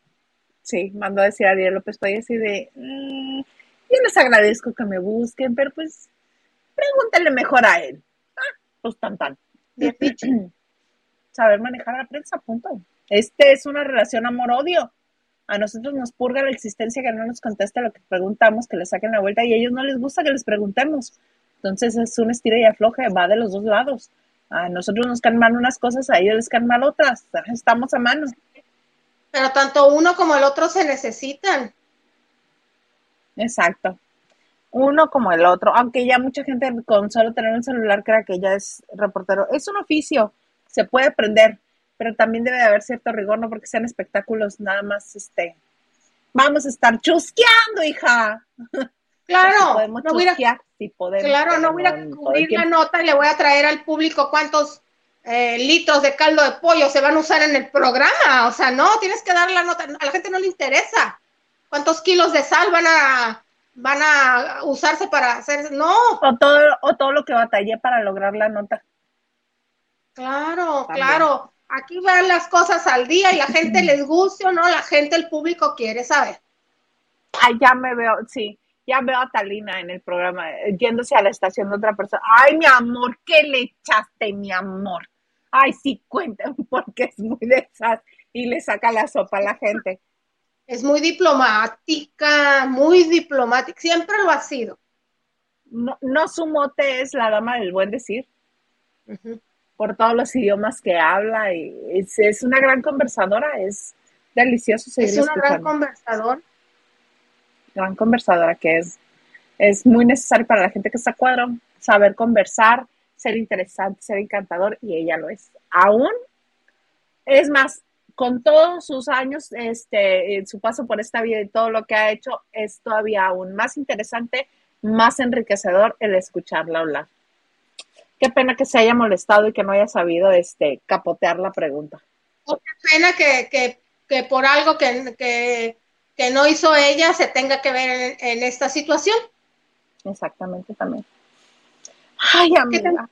sí, mandó a decir a Ariel López Padilla así de, "Mm, yo les agradezco que me busquen, pero pues pregúntenle mejor a él. Ah, pues tan tan. Bien dicho. Saber manejar la prensa, punto. Este es una relación amor-odio. A nosotros nos purga la existencia que no nos conteste lo que preguntamos, que le saquen la vuelta y a ellos no les gusta que les preguntemos. Entonces es un estira y afloje, va de los dos lados. A nosotros nos caen mal unas cosas, a ellos les caen mal otras. Estamos a mano. Pero tanto uno como el otro se necesitan. Exacto. Uno como el otro, aunque ya mucha gente con solo tener un celular crea que ya es reportero. Es un oficio, se puede aprender, pero también debe de haber cierto rigor, no porque sean espectáculos, nada más este. Vamos a estar chusqueando, hija. Claro, podemos no voy a, si podemos. claro, no voy a cubrir la nota y le voy a traer al público cuántos eh, litros de caldo de pollo se van a usar en el programa. O sea, no, tienes que dar la nota. A la gente no le interesa. ¿Cuántos kilos de sal van a van a usarse para hacer? No, O todo, o todo lo que batallé para lograr la nota. claro, También. claro. Aquí van las cosas al día y la gente les guste o no, la gente, el público quiere saber. Ya me veo, sí, ya veo a Talina en el programa, eh, yéndose a la estación de otra persona. Ay, mi amor, ¿qué le echaste, mi amor? Ay, sí, cuéntame, porque es muy de esas y le saca la sopa a la gente. Es muy diplomática, muy diplomática, siempre lo ha sido. No, no su mote es la dama del buen decir, por todos los idiomas que habla y es, es una gran conversadora, es delicioso Es seguirla una gran conversadora. Gran conversadora que es, es muy necesario para la gente que está a cuadro, saber conversar, ser interesante, ser encantador, y ella lo es. Aún, es más, con todos sus años, este, su paso por esta vida y todo lo que ha hecho, es todavía aún más interesante, más enriquecedor el escucharla hablar. Qué pena que se haya molestado y que no haya sabido este, capotear la pregunta. Oh, qué pena que, que, que por algo que, que no hizo ella se tenga que ver en, en esta situación. Exactamente también. Ay, amiga.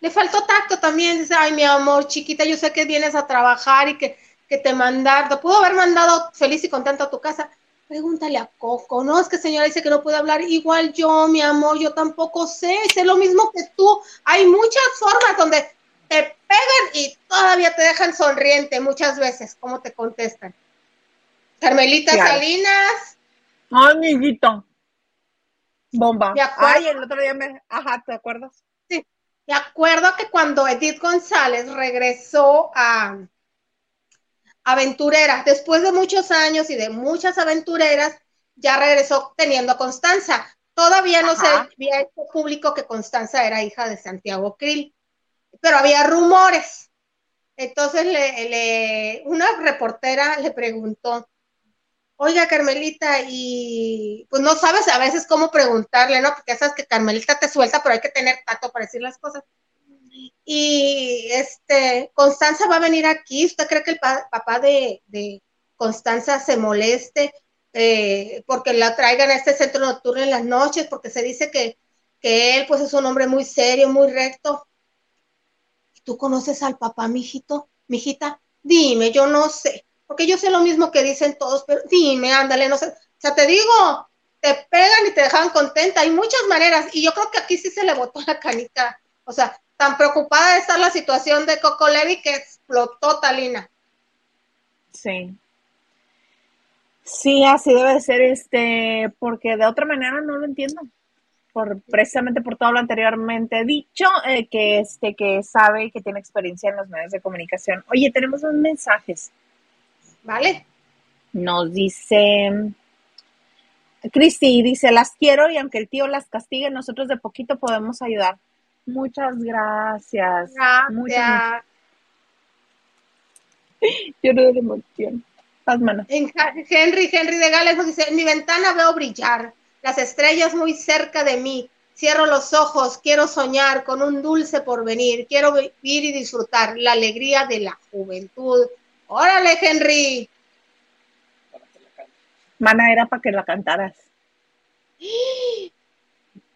Le faltó tacto también, dice, ay, mi amor, chiquita, yo sé que vienes a trabajar y que, que te mandar, te pudo haber mandado feliz y contento a tu casa. Pregúntale a Coco, ¿no? Es que señora dice que no puede hablar. Igual yo, mi amor, yo tampoco sé, sé lo mismo que tú. Hay muchas formas donde te pegan y todavía te dejan sonriente muchas veces, ¿cómo te contestan? Carmelita Claro. Salinas, Ay, amiguito. Bomba. Ay, el otro día me. Ajá, ¿te acuerdas? Me acuerdo que cuando Edith González regresó a Aventurera, después de muchos años y de muchas aventureras, ya regresó teniendo a Constanza. Todavía no se había hecho público que Constanza era hija de Santiago Krill, pero había rumores. Entonces le, le- una reportera le preguntó, oiga Carmelita, y pues no sabes a veces cómo preguntarle, ¿no? Porque sabes que Carmelita te suelta, pero hay que tener tacto para decir las cosas. Y este, Constanza va a venir aquí, ¿usted cree que el pa- papá de, de Constanza se moleste eh, porque la traigan a este centro nocturno en las noches? Porque se dice que, que él pues es un hombre muy serio, muy recto. ¿Tú conoces al papá, mijito? Mijita, dime, yo no sé, porque yo sé lo mismo que dicen todos, pero dime, ándale, no sé. O sea, te digo, te pegan y te dejan contenta. Hay muchas maneras, y yo creo que aquí sí se le botó la canica. O sea, tan preocupada está la situación de Coco Levi que explotó Talina. Sí. Sí, así debe de ser, este, porque de otra manera no lo entiendo. Por, precisamente por todo lo anteriormente dicho, eh, que este, que sabe que tiene experiencia en los medios de comunicación. Oye, tenemos dos mensajes. ¿Vale? Nos dice Cristi, dice, las quiero y aunque el tío las castigue, nosotros de poquito podemos ayudar. Muchas gracias. Gracias. Muchas, Lloro de emoción. Haz mano. En Ja- Henry, Henry de Gales nos dice, en mi ventana veo brillar las estrellas muy cerca de mí. Cierro los ojos, quiero soñar con un dulce porvenir, quiero vivir y disfrutar la alegría de la juventud. Órale, Henry. Mana era para que la cantaras.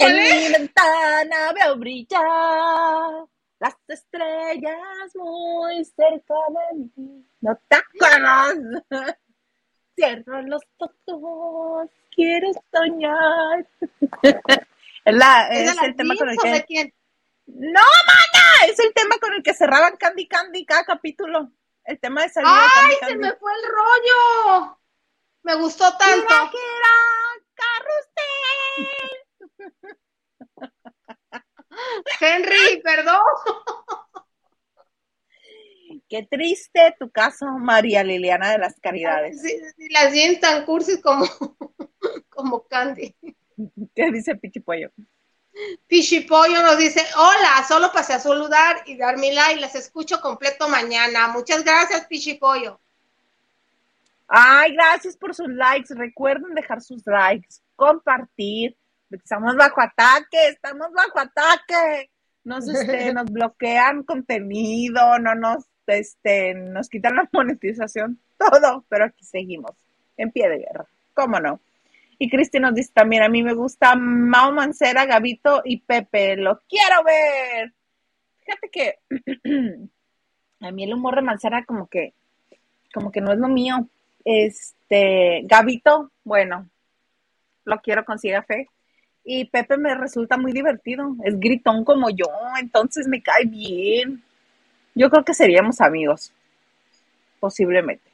En mi ventana veo brillar las estrellas muy cerca de mí. No te acuerdas. Cierro los ojos, quiero soñar. Es, la, ¿Es es el tema con el que. quién? ¡No, mana! Es el tema con el que cerraban Candy Candy cada capítulo. El tema de salida de ¡Ay, se me fue el rollo! Me gustó tanto. Kira, Kira, carrusel. Henry, perdón. Qué triste tu caso, María Liliana de las Caridades. Sí, sí, las jeans tan cursis como, como Candy. ¿Qué dice Pichipollo? Pichipollo nos dice, hola, solo pasé a saludar y dar mi like, las escucho completo mañana. Muchas gracias, Pichipollo. Ay, gracias por sus likes. Recuerden dejar sus likes, compartir. Estamos bajo ataque, estamos bajo ataque. Nos, este, nos bloquean contenido, no nos, este, nos quitan la monetización, todo, pero aquí seguimos, en pie de guerra. ¿Cómo no? Y Cristi nos dice también, a mí me gusta Mao Mancera, Gabito y Pepe, lo quiero ver. Fíjate que a mí el humor de Mancera como que, como que no es lo mío. Este, Gabito, bueno, lo quiero con ciega fe. Y Pepe me resulta muy divertido, es gritón como yo, entonces me cae bien. Yo creo que seríamos amigos, posiblemente.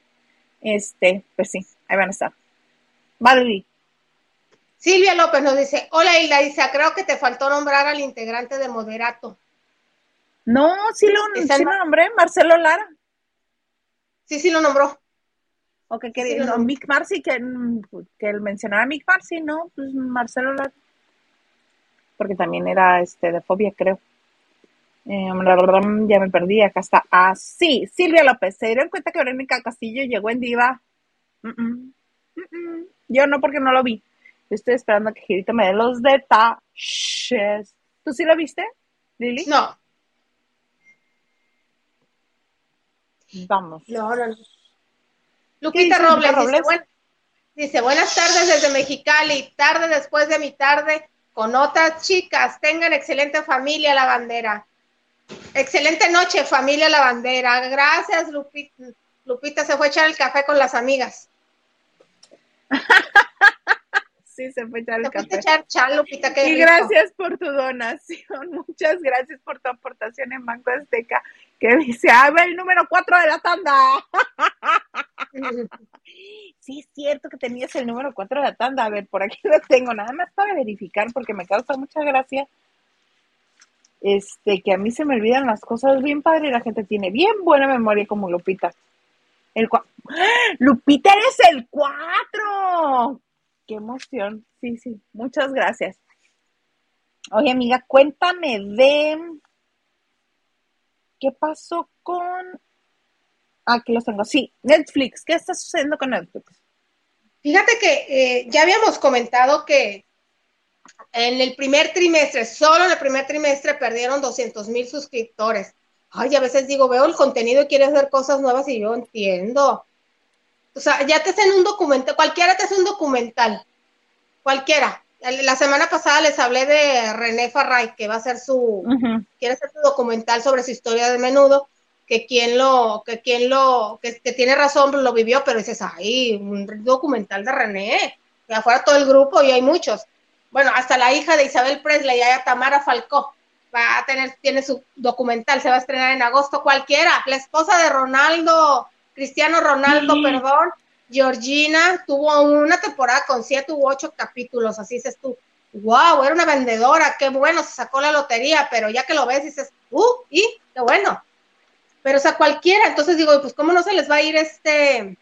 Este, pues sí, ahí van a estar. Valerie. Silvia López nos dice, hola Hilda, dice, creo que te faltó nombrar al integrante de Moderato. No, sí lo, sí lo nombré, Marcelo Lara. Sí, sí lo nombró. O que Sí, quería, lo no. Mick Marcy, que, que él mencionara a Mick Marcy, no, pues Marcelo Lara. Porque también era este de fobia, creo. Eh, la verdad, ya me perdí, acá está. Ah, sí, Silvia López. ¿Se dieron cuenta que Verónica Castillo llegó en Diva? Mm, mm, mm. Yo no, porque no lo vi. Yo estoy esperando a que Girito me dé los detalles. ¿Tú sí lo viste, Lili? No, Vamos. no, no. no. ¿Qué Lupita dice Robles, Dice, Robles? "Buen- dice, buenas tardes desde Mexicali, tarde después de mi tarde con otras chicas. Tengan excelente familia la bandera. Excelente noche, familia la bandera. Gracias, Lupita. Lupita se fue a echar el café con las amigas. Sí, se fue echar el café. echar chal, Lupita, qué Y rico. gracias por tu donación. Muchas gracias por tu aportación en Banco Azteca, que dice, ah, ve el número 4 de la tanda. Sí, es cierto que tenías el número 4 de la tanda. A ver, por aquí lo tengo, nada más para verificar, porque me causa mucha gracia. Este, que a mí se me olvidan las cosas bien padre la gente tiene bien buena memoria como Lupita. El ¡Ah! Lupita, eres el 4. Qué emoción. Sí, sí, muchas gracias. Oye, amiga, cuéntame de qué pasó con. Ah, Aquí los tengo. Sí, Netflix. ¿Qué está sucediendo con Netflix? Fíjate que eh, ya habíamos comentado que en el primer trimestre, solo en el primer trimestre, perdieron 200 mil suscriptores. Ay, a veces digo, veo el contenido y quieres ver cosas nuevas y yo entiendo. O sea, ya te hacen un documental, cualquiera te hace un documental, cualquiera. La semana pasada les hablé de René Farray, que va a hacer su, quiere hacer su documental sobre su historia de menudo, que quien lo, que quien lo, que, tiene razón, lo vivió, pero dices, ay, un documental de René, que afuera todo el grupo y hay muchos. Bueno, hasta la hija de Isabel Presley, ya Tamara Falcó, va a tener, tiene su documental, se va a estrenar en agosto, cualquiera, la esposa de Ronaldo, Cristiano Ronaldo, perdón, Georgina, tuvo una temporada con siete u ocho capítulos, así dices tú, wow, era una vendedora, qué bueno, se sacó la lotería, pero ya que lo ves dices, uh, y qué bueno. Pero o sea, cualquiera, entonces digo, pues cómo no se les va a ir este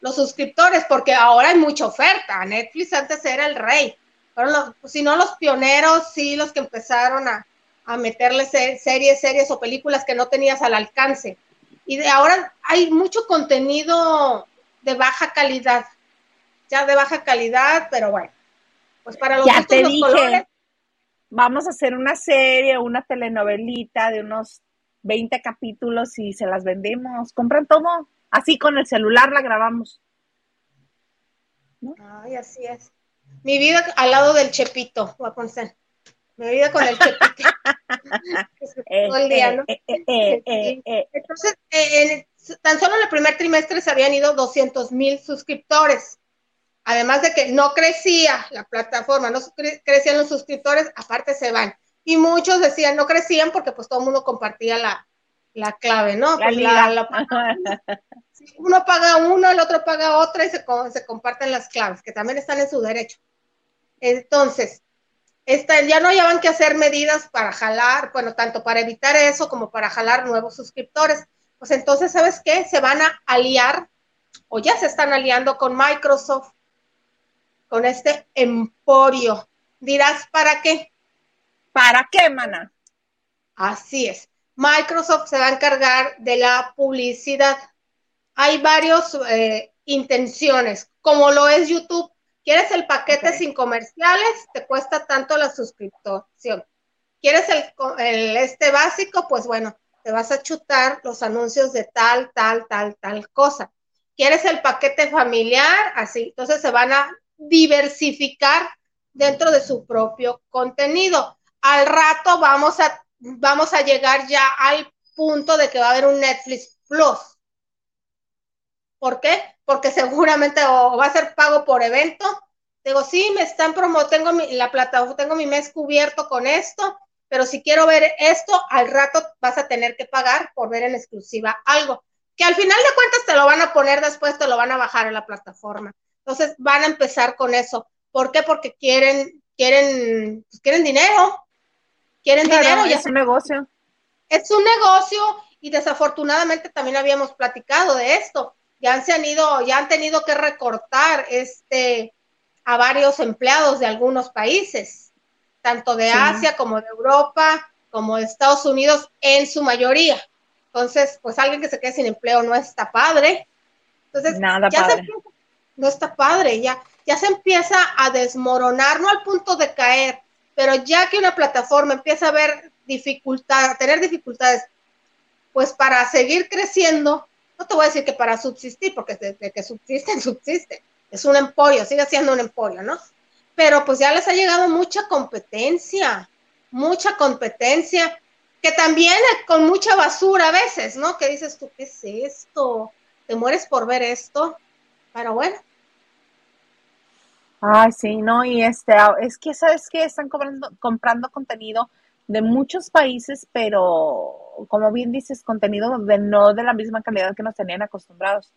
los suscriptores, porque ahora hay mucha oferta. Netflix antes era el rey. Los, pues, si no los pioneros, sí los que empezaron a, a meterle series, series o películas que no tenías al alcance. Y de ahora hay mucho contenido de baja calidad, ya de baja calidad, pero bueno, pues para los ya te dije, vamos a hacer una serie, una telenovelita de unos 20 capítulos y se las vendemos. Compran todo. Así con el celular la grabamos. Ay, así es. Mi vida al lado del Chepito, voy Mi vida con el Chepito. Todo el día, ¿no? Entonces, tan solo en el primer trimestre se habían ido 200 mil suscriptores. Además de que no crecía la plataforma, no crecían los suscriptores, aparte se van. Y muchos decían, no crecían porque pues todo el mundo compartía la, la clave, ¿no? Pues, uno paga uno, el otro paga otra y se, se, comparten las claves, que también están en su derecho. Entonces, esta, ya no llevan que hacer medidas para jalar, bueno, tanto para evitar eso como para jalar nuevos suscriptores. Pues entonces, ¿sabes qué? Se van a aliar o ya se están aliando con Microsoft, con este emporio. Dirás, ¿para qué? ¿Para qué, mana? Así es. Microsoft se va a encargar de la publicidad. Hay varias eh, intenciones, como lo es YouTube. ¿Quieres el paquete sin comerciales? Te cuesta tanto la suscripción. ¿Quieres el, este básico? Pues bueno, te vas a chutar los anuncios de tal, tal, tal, tal cosa. ¿Quieres el paquete familiar? Así, entonces se van a diversificar dentro de su propio contenido. Al rato vamos a vamos a llegar ya al punto de que va a haber un Netflix Plus. ¿Por qué? Porque seguramente va a ser pago por evento. Digo, sí, me están promo, tengo mi, la plataforma, tengo mi mes cubierto con esto, pero si quiero ver esto, al rato vas a tener que pagar por ver en exclusiva algo, que al final de cuentas te lo van a poner después, te lo van a bajar en la plataforma. Entonces van a empezar con eso. ¿Por qué? Porque quieren, quieren, pues, quieren dinero, quieren dinero. Es un negocio. Es un negocio y desafortunadamente también habíamos platicado de esto. Ya se han ido, ya han tenido que recortar este a varios empleados de algunos países, tanto de Asia como de Europa, como de Estados Unidos en su mayoría. Entonces, pues alguien que se quede sin empleo no está padre. Entonces, Nada ya padre. Se, no está padre, ya, ya se empieza a desmoronar, no al punto de caer, pero ya que una plataforma empieza a ver dificultad, a tener dificultades, pues para seguir creciendo, no te voy a decir que para subsistir, porque desde que subsisten, subsiste. Es un emporio, sigue siendo un emporio, ¿no? Pero pues ya les ha llegado mucha competencia, mucha competencia, que también con mucha basura a veces, ¿no? Que dices tú, ¿qué es esto? ¿Te mueres por ver esto? Pero bueno, Ay, sí, no, y este, ah, es que, ¿sabes que Están comprando, comprando contenido de muchos países, pero como bien dices, contenido de no de la misma calidad que nos tenían acostumbrados.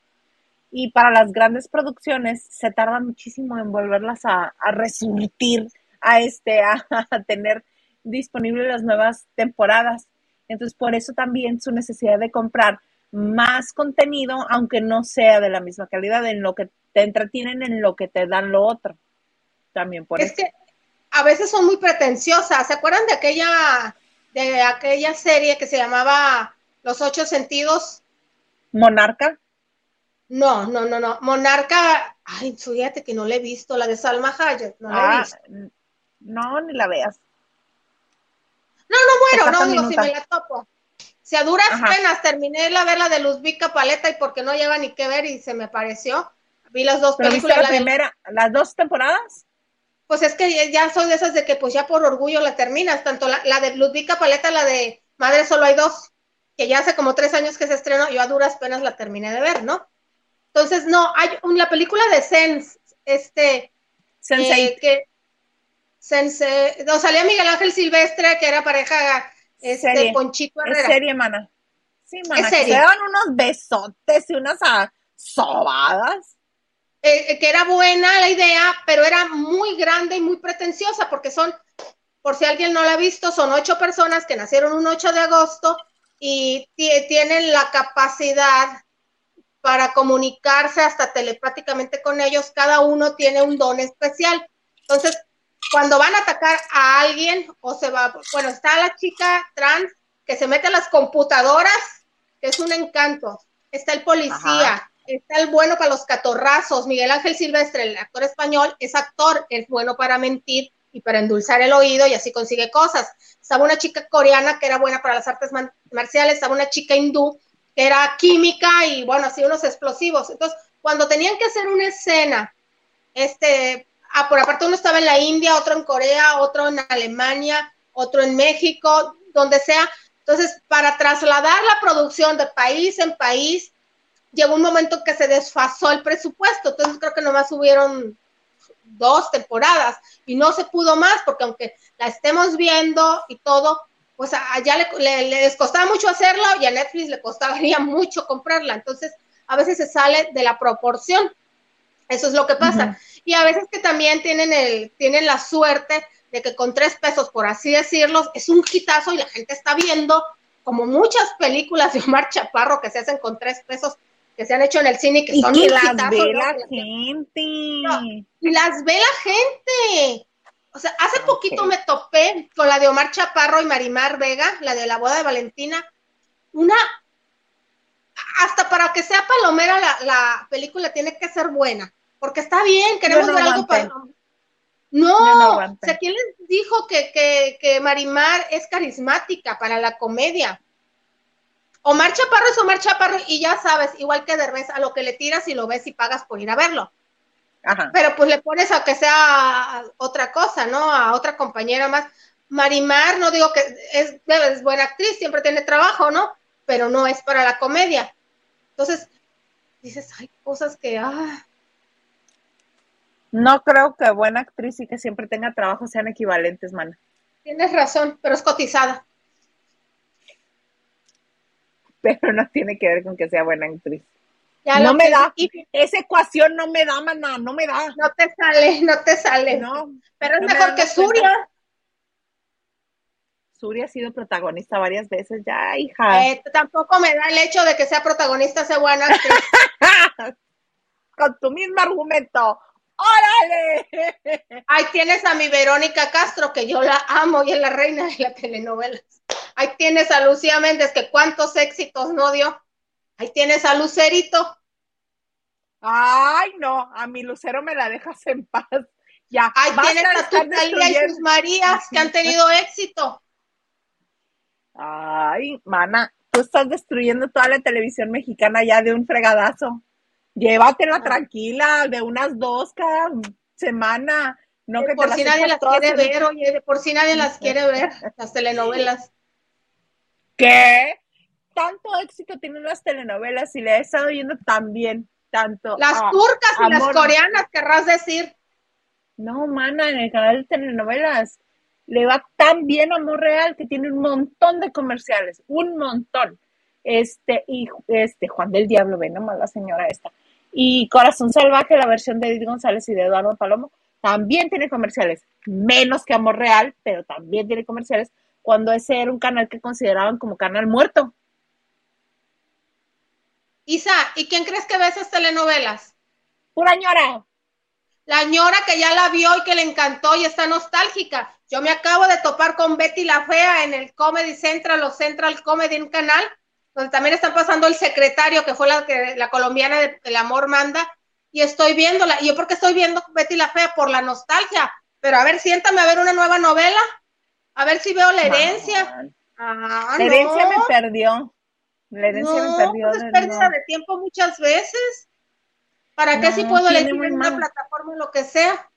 Y para las grandes producciones se tarda muchísimo en volverlas a, a resurtir, a este, a, a tener disponibles las nuevas temporadas. Entonces, por eso también su necesidad de comprar más contenido, aunque no sea de la misma calidad, en lo que te entretienen en lo que te dan lo otro. También por es eso. que a veces son muy pretenciosas. ¿Se acuerdan de aquella, de aquella serie que se llamaba Los Ocho Sentidos? Monarca. No, no, no, no. Monarca, ay, fíjate que no la he visto, la de Salma Hayek, no la he Ah, visto. no, ni la veas. No, no muero, no digo si me la topo. Si a duras Ajá. penas terminé la verla de Luzbica Paleta y porque no lleva ni qué ver y se me pareció. Vi las dos Pero películas. la la de- primera, las dos temporadas. Pues es que ya soy de esas de que pues ya por orgullo la terminas, tanto la, la de Ludvika Paleta, la de Madre Solo hay dos, que ya hace como tres años que se estrenó, yo a duras penas la terminé de ver, ¿no? Entonces, no, hay la película de Sense, este, Sensei. eh, que Sense, no, salía Miguel Ángel Silvestre, que era pareja este, Serie. Ponchito es Herrera. serie, mana. Sí, mana. Es que. Se dan unos besotes y unas sobadas. Eh, que era buena la idea, pero era muy grande y muy pretenciosa, porque son, por si alguien no la ha visto, son ocho personas que nacieron un 8 de agosto y ti- tienen la capacidad para comunicarse hasta telepáticamente con ellos, cada uno tiene un don especial. Entonces, cuando van a atacar a alguien o se va, bueno, está la chica trans que se mete a las computadoras, que es un encanto. Está el policía. Está el bueno para los catorrazos. Miguel Ángel Silvestre, el actor español, es actor, es bueno para mentir y para endulzar el oído y así consigue cosas. Estaba una chica coreana que era buena para las artes marciales, estaba una chica hindú que era química y bueno, así unos explosivos. Entonces, cuando tenían que hacer una escena, este, ah, por aparte uno estaba en la India, otro en Corea, otro en Alemania, otro en México, donde sea. Entonces, para trasladar la producción de país en país, llegó un momento que se desfasó el presupuesto. Entonces, creo que nomás hubieron dos temporadas y no se pudo más, porque aunque la estemos viendo y todo, pues allá le, le- les costaba mucho hacerla y a Netflix le costaría mucho comprarla. Entonces, a veces se sale de la proporción. Eso es lo que pasa. Ujú. Y a veces que también tienen, el, tienen la suerte de que con tres pesos, por así decirlo, es un hitazo y la gente está viendo, como muchas películas de Omar Chaparro que se hacen con tres pesos, que se han hecho en el cine y que Y son que un las ve la gente. y las ve la gente. O sea, hace poquito me topé con la de Omar Chaparro y Marimar Vega, la de la boda de Valentina. Una, hasta para que sea palomera la, la película tiene que ser buena, porque está bien, queremos no ver algo. Yo No, o sea, ¿quién les dijo que, que, que Marimar es carismática para la comedia? Omar Chaparro es Omar Chaparro y ya sabes, igual que Derbez, a lo que le tiras y lo ves y pagas por ir a verlo Ajá. pero pues le pones a que sea otra cosa, ¿no? A otra compañera más. Marimar, no digo que es, es buena actriz, siempre tiene trabajo, ¿no? Pero no es para la comedia. Entonces, dices, hay cosas que, ah, No creo que buena actriz y que siempre tenga trabajo sean equivalentes, mana. tienes razón, pero es cotizada. Pero no tiene que ver con que sea buena actriz. Ya no me da. Esa ecuación no me da, mana. No me da. no te sale, no te sale. No. pero es no mejor que. Surya. Suri ha sido protagonista varias veces ya, hija. Eh, tampoco me da el hecho de que sea protagonista, sea buena actriz. Con tu mismo argumento. ¡Órale! Ahí tienes a mi Verónica Castro, que yo la amo y es la reina de las telenovelas. Ahí tienes a Lucía Méndez, que cuántos éxitos no dio. Ahí tienes a Lucerito. Ay, no, a mi Lucero me la dejas en paz. Ya. Ahí tienes a tu estar Talía y sus Marías, que han tenido éxito. Ay, mana, tú estás destruyendo toda la televisión mexicana ya de un fregadazo. Llévatela Ah. tranquila, de unas dos cada semana. No que por si nadie las quiere ver, oye, de por si nadie las quiere ver, las telenovelas. ¿Qué? Tanto éxito tienen las telenovelas y le he estado viendo tan bien, tanto. Las a- turcas y las coreanas, querrás decir. No, mana, en el canal de telenovelas le va tan bien a Amor Real que tiene un montón de comerciales, un montón. Este, y este, Juan del Diablo, ve nomás la señora esta. Y Corazón Salvaje, la versión de Edith González y de Eduardo Palomo, también tiene comerciales, menos que Amor Real, pero también tiene comerciales, cuando ese era un canal que consideraban como canal muerto. Isa, ¿y quién crees que ve esas telenovelas? ¡Pura ñora! La ñora que ya la vio y que le encantó y está nostálgica. Yo me acabo de topar con Betty la Fea en el Comedy Central o Central Comedy, un canal donde también están pasando el secretario, que fue la, que, la colombiana de El Amor Manda, y estoy viéndola. ¿Y yo por qué estoy viendo Betty la Fea? Por la nostalgia. Pero a ver, siéntame a ver una nueva novela, a ver si veo la herencia. Ah, La herencia no. me perdió. La herencia No, me perdió. pues es pérdida no. de tiempo muchas veces. ¿Para qué si puedo elegir en una plataforma lo que sea?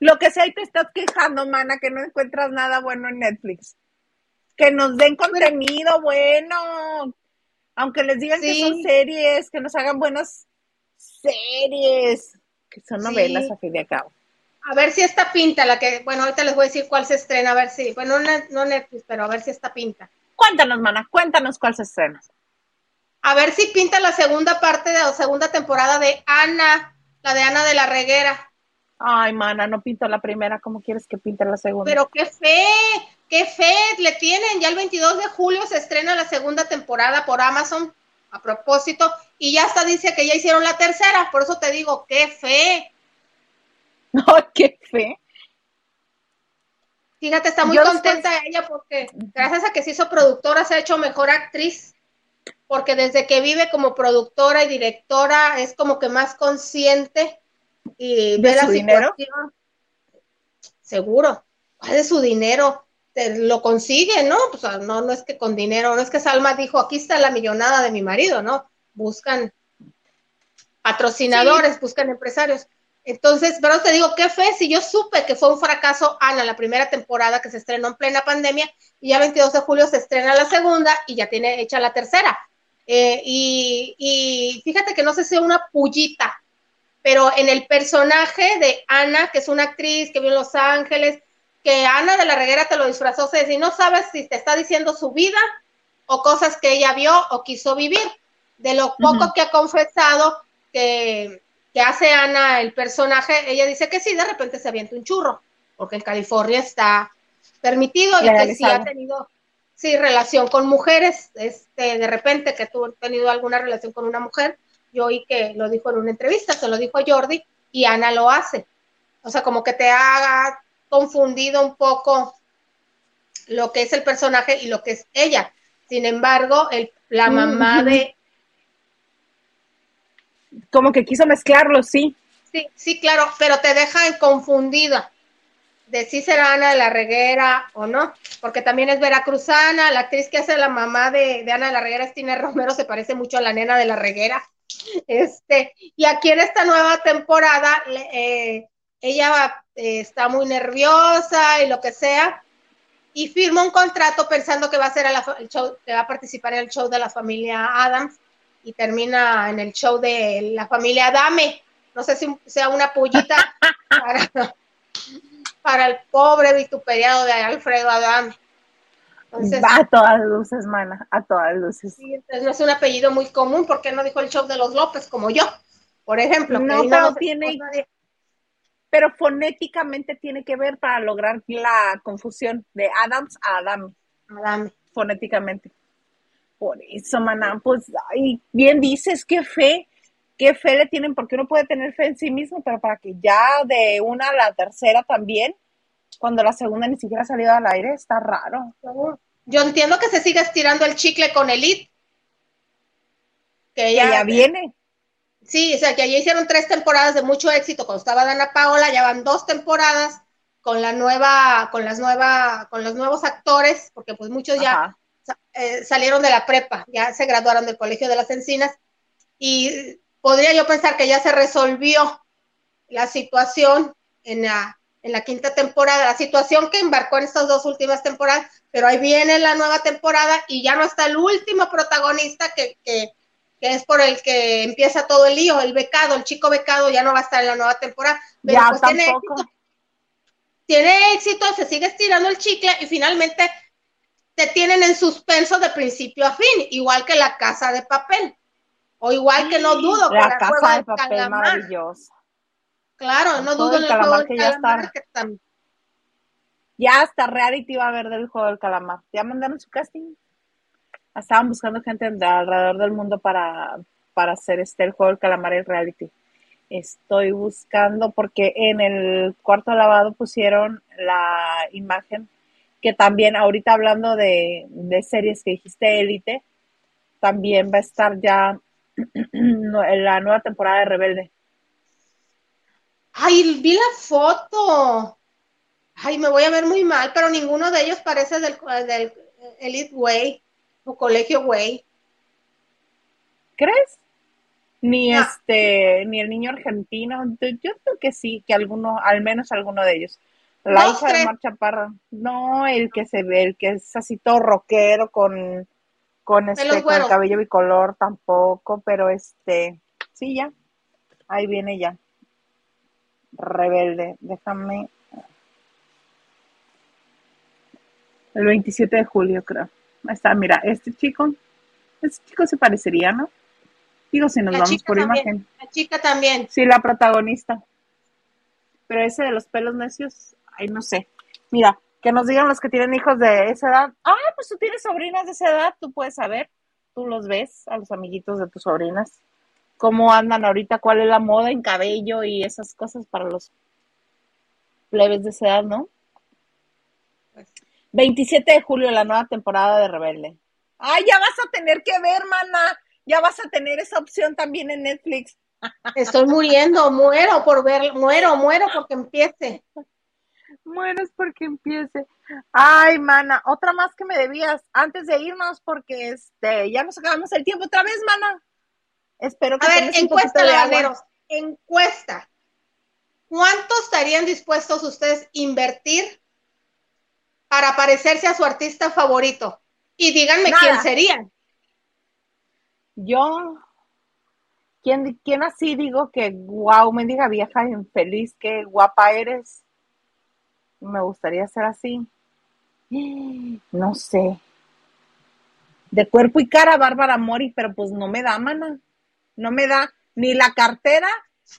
Lo que sea y te estás quejando, mana, que no encuentras nada bueno en Netflix. Que nos den contenido bueno. Aunque les digan que son Sí. series, que nos hagan buenas series. Que son Sí. novelas, a fin de cabo. A ver si esta pinta, la que, bueno, ahorita les voy a decir cuál se estrena, a ver si, bueno, no, Netflix, pero a ver si esta pinta. Cuéntanos, mana, cuéntanos cuál se estrena. A ver si pinta la segunda parte de la segunda temporada de Ana, la de Ana de la Reguera. Ay, mana, no pinto la primera, ¿cómo quieres que pinte la segunda? Pero qué fe, qué fe le tienen. Ya el 22 de julio se estrena la segunda temporada por Amazon, a propósito, y ya hasta dice que ya hicieron la tercera, por eso te digo, qué fe. No, qué fe. Fíjate, está muy Yo contenta ella porque gracias a que se hizo productora se ha hecho mejor actriz, porque desde que vive como productora y directora es como que más consciente y ¿De ve la su dinero? situación. Seguro. ¿Cuál es su dinero? Te lo consigue, ¿no? Pues no, no es que con dinero, no es que Salma dijo, aquí está la millonada de mi marido, ¿no? Buscan patrocinadores, buscan empresarios. Entonces, pero te digo, qué fe, si yo supe que fue un fracaso Ana, la primera temporada que se estrenó en plena pandemia, y ya 22 de julio se estrena la segunda y ya tiene hecha la tercera. Eh, y, y fíjate que no sé si es una pullita, pero en el personaje de Ana, que es una actriz que vive en Los Ángeles, que Ana de la Reguera te lo disfrazó, sea, si no sabes si te está diciendo su vida o cosas que ella vio o quiso vivir. De lo poco que ha confesado que, que hace Ana el personaje, ella dice que sí, de repente se avienta un churro, porque en California está permitido y que sí ha tenido sí relación con mujeres, este, de repente que tú has tenido alguna relación con una mujer, yo oí que lo dijo en una entrevista, se lo dijo Jordi y Ana lo hace. O sea, como que te haga confundido un poco lo que es el personaje y lo que es ella. Sin embargo, el, la mamá de, Como que quiso mezclarlo, sí. Sí, sí, claro, pero te deja en confundida de si será Ana de la Reguera o no, porque también es veracruzana, la actriz que hace la mamá de, de Ana de la Reguera, es Romero, se parece mucho a la nena de la Reguera. Este, y aquí en esta nueva temporada, eh, ella eh, está muy nerviosa y lo que sea, y firma un contrato pensando que va a ser a la el show, que va a participar en el show de la familia Adams, y termina en el show de la familia Adame. No sé si sea una pullita para, para el pobre vituperiado de Alfredo Adame. Entonces, a todas luces, mana, a todas luces. sí, entonces no es un apellido muy común, porque no dijo el show de los López como yo, por ejemplo? No, pero nos tiene-. Pero fonéticamente tiene que ver para lograr la confusión de Adams a Adam, Adame. fonéticamente. Por eso, maná, pues, ay, bien dices, qué fe, qué fe le tienen, porque uno puede tener fe en sí mismo, pero para que ya de una a la tercera también, cuando la segunda ni siquiera ha salido al aire, está raro. Yo entiendo que se siga estirando el chicle con Elite. Que Que ella, ya viene. Sí, o sea, que allí hicieron tres temporadas de mucho éxito cuando estaba Dana Paola, ya van dos temporadas con la nueva, con las nueva, con los nuevos actores, porque pues muchos ya Ajá. Eh, salieron de la prepa, ya se graduaron del Colegio de las Encinas, y podría yo pensar que ya se resolvió la situación en la, en la quinta temporada, la situación que embarcó en estas dos últimas temporadas, pero ahí viene la nueva temporada y ya no está el último protagonista que, que, que es por el que empieza todo el lío, el becado, el chico becado ya no va a estar en la nueva temporada, pero Ya pues tiene éxito, tiene éxito, se sigue estirando el chicle y finalmente te tienen en suspenso de principio a fin, igual que la casa de papel. O igual que no dudo que La el casa de papel calamar. maravillosa. Claro, no dudo en el juego calamar del que ya está. que Ya hasta reality va a haber del juego del calamar. Ya mandaron su casting. Estaban buscando gente de alrededor del mundo para, para hacer este el juego del calamar y el reality. Estoy buscando porque en el cuarto lavado pusieron la imagen que también ahorita hablando de, de series que dijiste élite, también va a estar ya en la nueva temporada de Rebelde. Ay, vi la foto. Ay, me voy a ver muy mal, pero ninguno de ellos parece del, del Elite Way o Colegio Way. ¿Crees? ni Ah. este, ni el niño argentino. Yo, yo creo que sí, que alguno, al menos alguno de ellos. La Dos, hija de. Mar Chaparra. No, el que se ve, el que es así todo rockero con, con este, con el cabello bicolor tampoco, pero este, sí, ya. Ahí viene ya. Rebelde. Déjame. El 27 de julio, creo. Ahí está, mira, este chico, este chico se parecería, ¿no? Digo, si nos La vamos por también. imagen. La chica también. Sí, la protagonista. Pero ese de los pelos necios, ay, no sé. Mira, que nos digan los que tienen hijos de esa edad. Ah, pues tú tienes sobrinas de esa edad, tú puedes saber. Tú los ves, a los amiguitos de tus sobrinas. Cómo andan ahorita, cuál es la moda en cabello y esas cosas para los plebes de esa edad, ¿no? Pues, 27 de julio, la nueva temporada de Rebelde. Ay, ya vas a tener que ver, mana. Ya vas a tener esa opción también en Netflix. Estoy muriendo, muero por ver, muero, muero porque empiece. Mueres porque empiece. Ay, mana, otra más que me debías antes de irnos porque este ya nos acabamos el tiempo otra vez, mana. Espero que A ver, encuesta, lavanderos. Encuesta. ¿Cuánto estarían dispuestos ustedes a invertir para parecerse a su artista favorito? Y díganme Nada. quién serían. Yo, ¿quién, quién así digo que wow, mendiga vieja infeliz, qué guapa eres? Me gustaría ser así. No sé. De cuerpo y cara, Bárbara Mori, pero pues no me da, mana. No me da ni la cartera,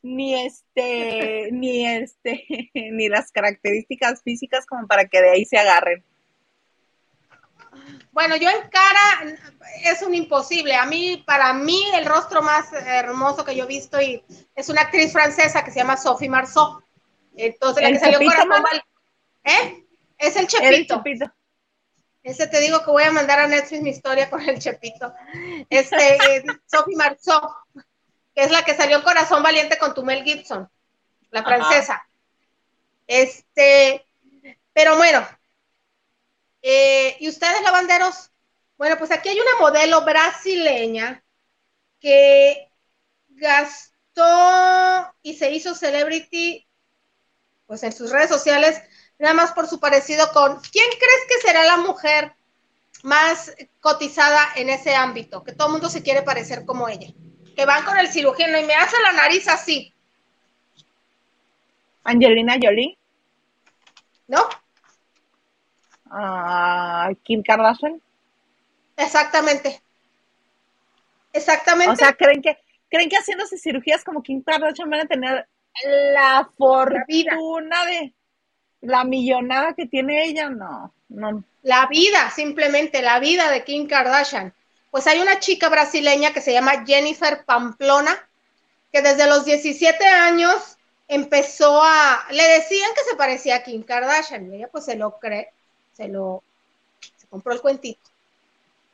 ni este, ni este, ni las características físicas como para que de ahí se agarren. Bueno, yo en cara es un imposible. A mí, para mí, el rostro más hermoso que yo he visto y es una actriz francesa que se llama Sophie Marceau. Entonces, la ¿El que salió? Val- ¿Eh? Es el Chepito. chupito. Ese te digo que voy a mandar a Netflix mi historia con el Chepito. Este, eh, Sophie Marceau, que es la que salió en Corazón Valiente con tu Mel Gibson, la Ajá. francesa. Este, pero bueno, eh, ¿y ustedes, lavanderos? Bueno, pues aquí hay una modelo brasileña que gastó y se hizo celebrity, pues en sus redes sociales, nada más por su parecido con, ¿quién crees que será la mujer más cotizada en ese ámbito? Que todo el mundo se quiere parecer como ella. Que van con el cirujano y me hace la nariz así, Angelina Jolie, ¿no? ah, Kim Kardashian. Exactamente. Exactamente. O sea, ¿creen que, ¿creen que haciéndose cirugías como Kim Kardashian van a tener la fortuna de la millonada que tiene ella? No, no. la vida, simplemente la vida de Kim Kardashian. Pues hay una chica brasileña que se llama Jennifer Pamplona, que desde los 17 años empezó a, le decían que se parecía a Kim Kardashian, y ella pues se lo cree, se lo, se compró el cuentito.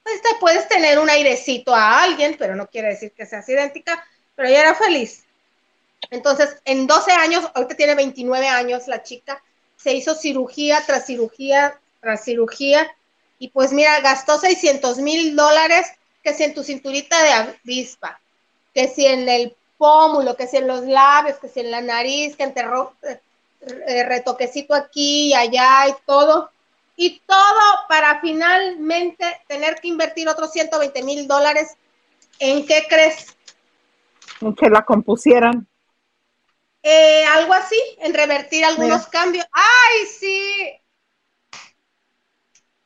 Pues te puedes tener un airecito a alguien, pero no quiere decir que seas idéntica, pero ella era feliz. Entonces, en 12 años, ahorita tiene 29 años la chica, se hizo cirugía tras cirugía tras cirugía y pues mira, gastó 600 mil dólares, que si en tu cinturita de avispa, que si en el pómulo, que si en los labios, que si en la nariz, que entre ro- eh, retoquecito aquí y allá y todo. Y todo para finalmente tener que invertir otros 120 mil dólares. ¿En qué crees? Que la compusieran. Eh, algo así, en revertir algunos cambios. ¡Ay, sí!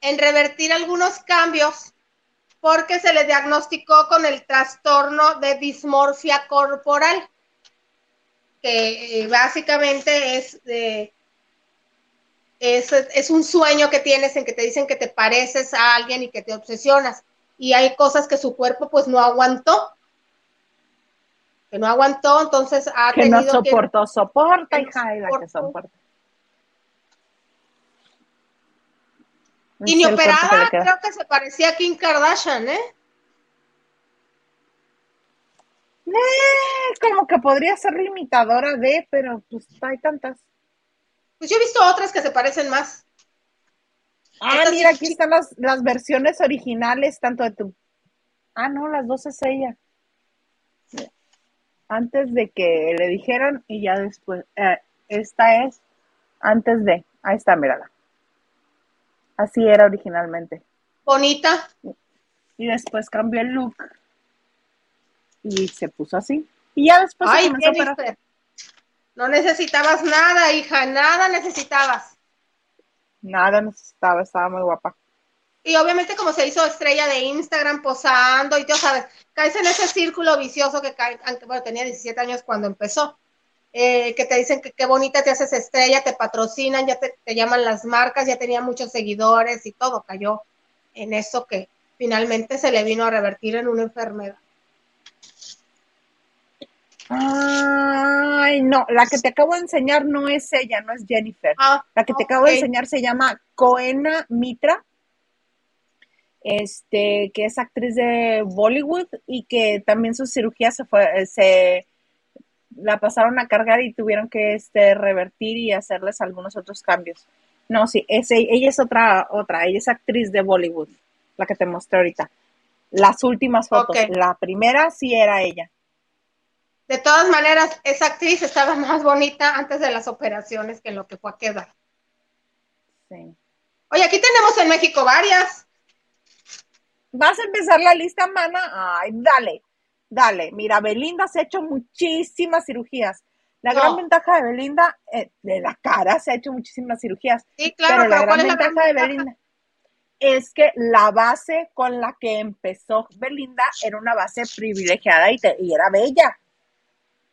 En revertir algunos cambios porque se le diagnosticó con el trastorno de dismorfia corporal, que eh, básicamente es, de, es, es un sueño que tienes en que te dicen que te pareces a alguien y que te obsesionas. Y hay cosas que su cuerpo pues no aguantó que no aguantó, entonces ha Que no tenido que- soportó, soporta, que no hija, y la que soporta. Y ni que operada, creo que se parecía a Kim Kardashian, ¿eh? Eh, como que podría ser limitadora de, pero pues hay tantas. Pues yo he visto otras que se parecen más. Ah, Estas mira, aquí están las, las versiones originales, tanto de tu. Ah, no, las dos es ella. Antes de que le dijeran y ya después, eh, esta es antes de, ahí está, mírala. Así era originalmente. Bonita. Y después cambió el look y se puso así. Y ya después se comenzó a. No necesitabas nada, hija, nada necesitabas. Nada necesitaba, estaba muy guapa. Y obviamente como se hizo estrella de Instagram posando y tú sabes, caes en ese círculo vicioso que cae, aunque bueno, tenía 17 años cuando empezó, eh, que te dicen que qué bonita te haces estrella, te patrocinan, ya te, te llaman las marcas, ya tenía muchos seguidores y todo, cayó en eso que finalmente se le vino a revertir en una enfermedad. Ay, no, la que te acabo de enseñar no es ella, no es Jennifer. Ah, La que te acabo de enseñar se llama Coena Mitra, este, que es actriz de Bollywood y que también su cirugía se fue, eh, se la pasaron a cargar y tuvieron que este, revertir y hacerles algunos otros cambios. No, sí, es, ella es otra, otra, ella es actriz de Bollywood, la que te mostré ahorita. Las últimas fotos, la primera sí era ella. De todas maneras, esa actriz estaba más bonita antes de las operaciones que lo que fue a quedar. Sí. Oye, aquí tenemos en México varias. ¿Vas a empezar la lista, mana? Ay, dale, dale. Mira, Belinda se ha hecho muchísimas cirugías. La No. gran ventaja de Belinda, eh, de la cara, se ha hecho muchísimas cirugías. Sí, claro, pero la pero ¿cuál gran es la gran ventaja de? Belinda es que la base con la que empezó Belinda era una base privilegiada y, te- y era bella.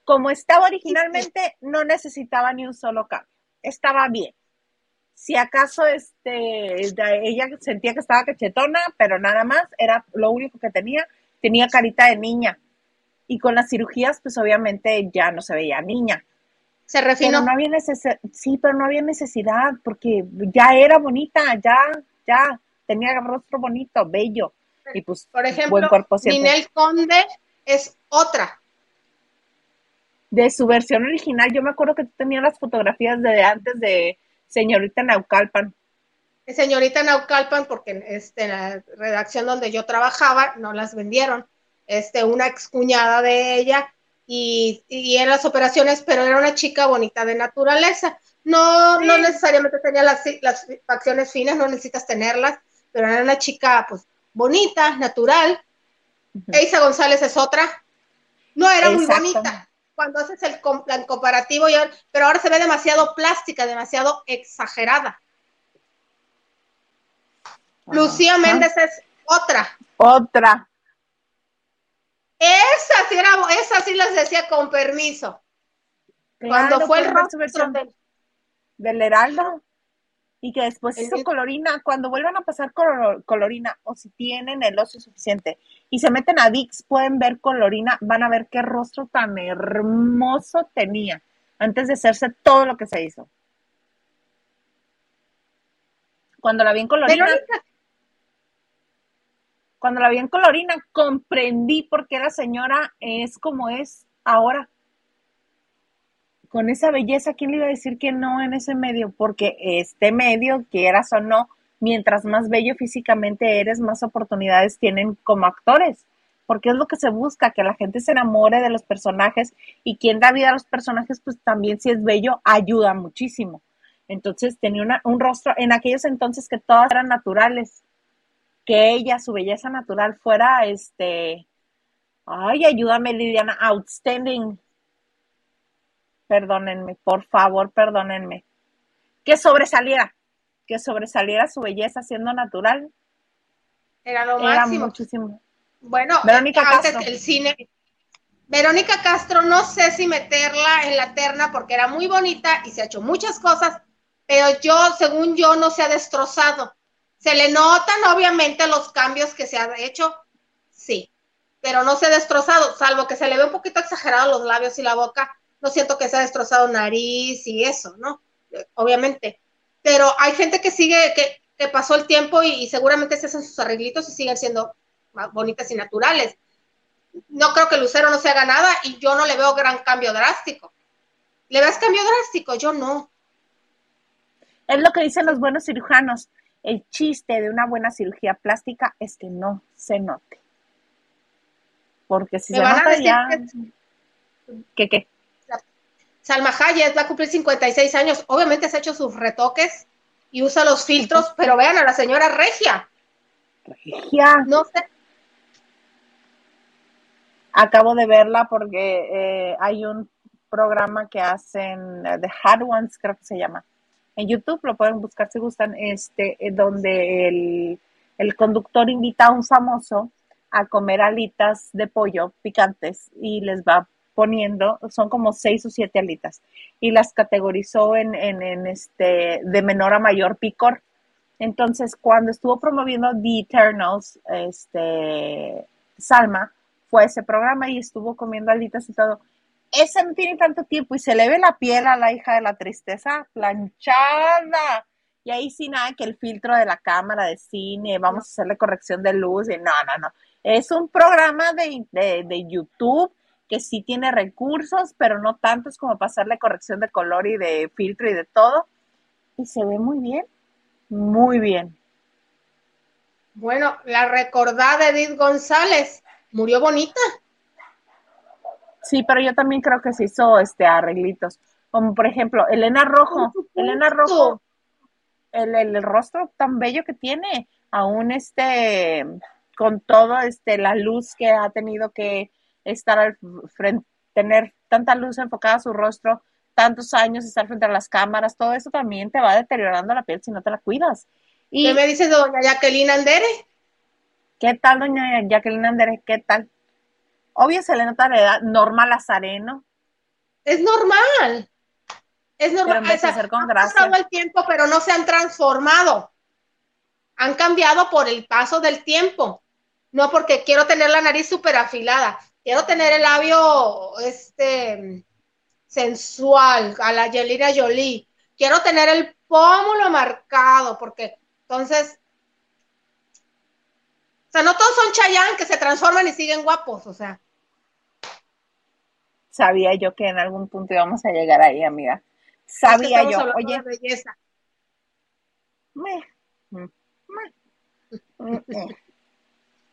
Como estaba originalmente, no necesitaba ni un solo cambio. Estaba bien. Si acaso este, ella sentía que estaba cachetona, pero nada más, era lo único que tenía. Tenía carita de niña. Y con las cirugías, pues obviamente ya no se veía niña. Se Pero refinó. no había sí, pero no había necesidad, porque ya era bonita, ya, ya, tenía rostro bonito, bello. Y pues, Por ejemplo, buen cuerpo siempre. Ninel Conde es otra. De su versión original, yo me acuerdo que tú tenías las fotografías de antes de Señorita Naucalpan. Señorita Naucalpan, porque este, en la redacción donde yo trabajaba no las vendieron. Este, una excuñada de ella y, y en las operaciones, pero era una chica bonita de naturaleza. No, no necesariamente tenía las, las facciones finas, no necesitas tenerlas, pero era una chica pues bonita, natural. Ujú. Eisa González es otra. No era muy bonita. Cuando haces el, el comparativo, pero ahora se ve demasiado plástica, demasiado exagerada. Lucía. Méndez es otra. Otra. Esa sí, era, esa sí les decía con permiso. Cuando fue el rostro versión del- del Heraldo. Y que después hizo colorina. Cuando vuelvan a pasar color- colorina, o si tienen el ocio suficiente y se meten a Dix, pueden ver colorina, van a ver qué rostro tan hermoso tenía antes de hacerse todo lo que se hizo. Cuando la vi en colorina, Verónica, cuando la vi en colorina, comprendí por qué la señora es como es ahora. Con esa belleza, ¿quién le iba a decir que no en ese medio? Porque este medio, quieras o no, mientras más bello físicamente eres, más oportunidades tienen como actores. Porque es lo que se busca, que la gente se enamore de los personajes y quien da vida a los personajes, pues también si es bello, ayuda muchísimo. Entonces tenía una- un rostro, en aquellos entonces que todas eran naturales, que ella, su belleza natural fuera, este, ay, ayúdame Liliana, outstanding. Perdónenme, por favor, perdónenme. Que sobresaliera, que sobresaliera su belleza siendo natural, era lo era máximo. muchísimo. Bueno, Verónica antes Castro. el cine. Verónica Castro, no sé si meterla en la terna porque era muy bonita y se ha hecho muchas cosas, pero yo, según yo, no se ha destrozado. Se le notan obviamente los cambios que se ha hecho, sí, pero no se ha destrozado, salvo que se le ve un poquito exagerado los labios y la boca. No siento que se ha destrozado nariz y eso, ¿no? Obviamente. Pero hay gente que sigue, que, que pasó el tiempo y, y seguramente se hacen sus arreglitos y siguen siendo bonitas y naturales. No creo que Lucero no se haga nada y yo no le veo gran cambio drástico. ¿Le ves cambio drástico? Yo no. Es lo que dicen los buenos cirujanos. El chiste de una buena cirugía plástica es que no se note. Porque si se nota ya, que- ¿Qué qué? Salma Hayek va a cumplir 56 años. Obviamente se ha hecho sus retoques y usa los filtros, pero vean a la señora Regia. Regia. No sé. Acabo de verla porque eh, hay un programa que hacen, The Hard Ones, creo que se llama. En YouTube lo pueden buscar si gustan, este, eh, donde el, el conductor invita a un famoso a comer alitas de pollo picantes y les va poniendo, son como seis o siete alitas, y las categorizó en, en, en este, de menor a mayor picor. Entonces, cuando estuvo promoviendo The Eternals, este, Salma, fue ese programa y estuvo comiendo alitas y todo. Ese no tiene tanto tiempo y se le ve la piel a la hija de la tristeza planchada. Y ahí sí nada que el filtro de la cámara de cine, vamos a hacerle corrección de luz y no, no, no. Es un programa de, de, de YouTube que sí tiene recursos, pero no tantos como para hacerle corrección de color y de filtro y de todo. Y se ve muy bien, muy bien. Bueno, la recordada Edith González murió bonita. Sí, pero yo también creo que se hizo este arreglitos. Como por ejemplo, Elena Rojo. Elena Rojo, el, el, el rostro tan bello que tiene, aún este, con todo este, la luz que ha tenido que estar al frente, tener tanta luz enfocada a su rostro, tantos años, estar frente a las cámaras, todo eso también te va deteriorando la piel si no te la cuidas. Y, ¿Qué me dice doña Jacqueline Andere? ¿Qué tal, doña Jacqueline Andere? ¿Qué tal? Obvio se le nota la edad, Norma Lazareno. Es normal. Es normal. Pero en con han pasado el tiempo, pero no se han transformado. Han cambiado por el paso del tiempo. No porque quiero tener la nariz súper afilada. Quiero tener el labio este sensual a la Yelira Jolie. Quiero tener el pómulo marcado, porque entonces o sea, no todos son Chayanne que se transforman y siguen guapos, o sea. Sabía yo que en algún punto íbamos a llegar ahí, amiga. Sabía yo. Oye. De belleza. Me, me, me,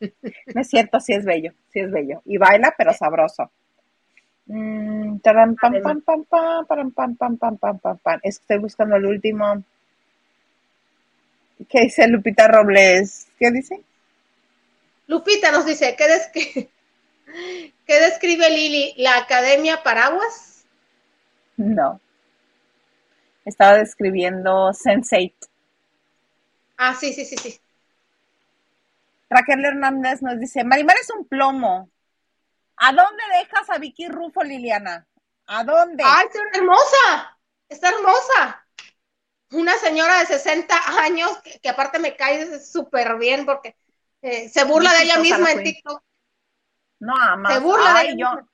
no es cierto, sí es bello, sí es bello. Y baila, pero sabroso. Mm, taran, pam, pam, pam, pam, pam, pam, pam, pam, pam, pam, pam. Es que estoy buscando el último. ¿Qué dice Lupita Robles? ¿Qué dice? Lupita nos dice, ¿qué, des ¿qué describe Lili? ¿La Academia Paraguas? No. Estaba describiendo Sense8. Ah, sí, sí, sí, sí. Raquel Hernández nos dice, Marimar es un plomo. ¿A dónde dejas a Vicky Rufo, Liliana? ¿A dónde? ¡Ay, está hermosa! Está hermosa. Una señora de 60 años que, que aparte me cae súper bien porque eh, se burla de ella misma en TikTok. No, ama. Se burla Ay, de ella yo.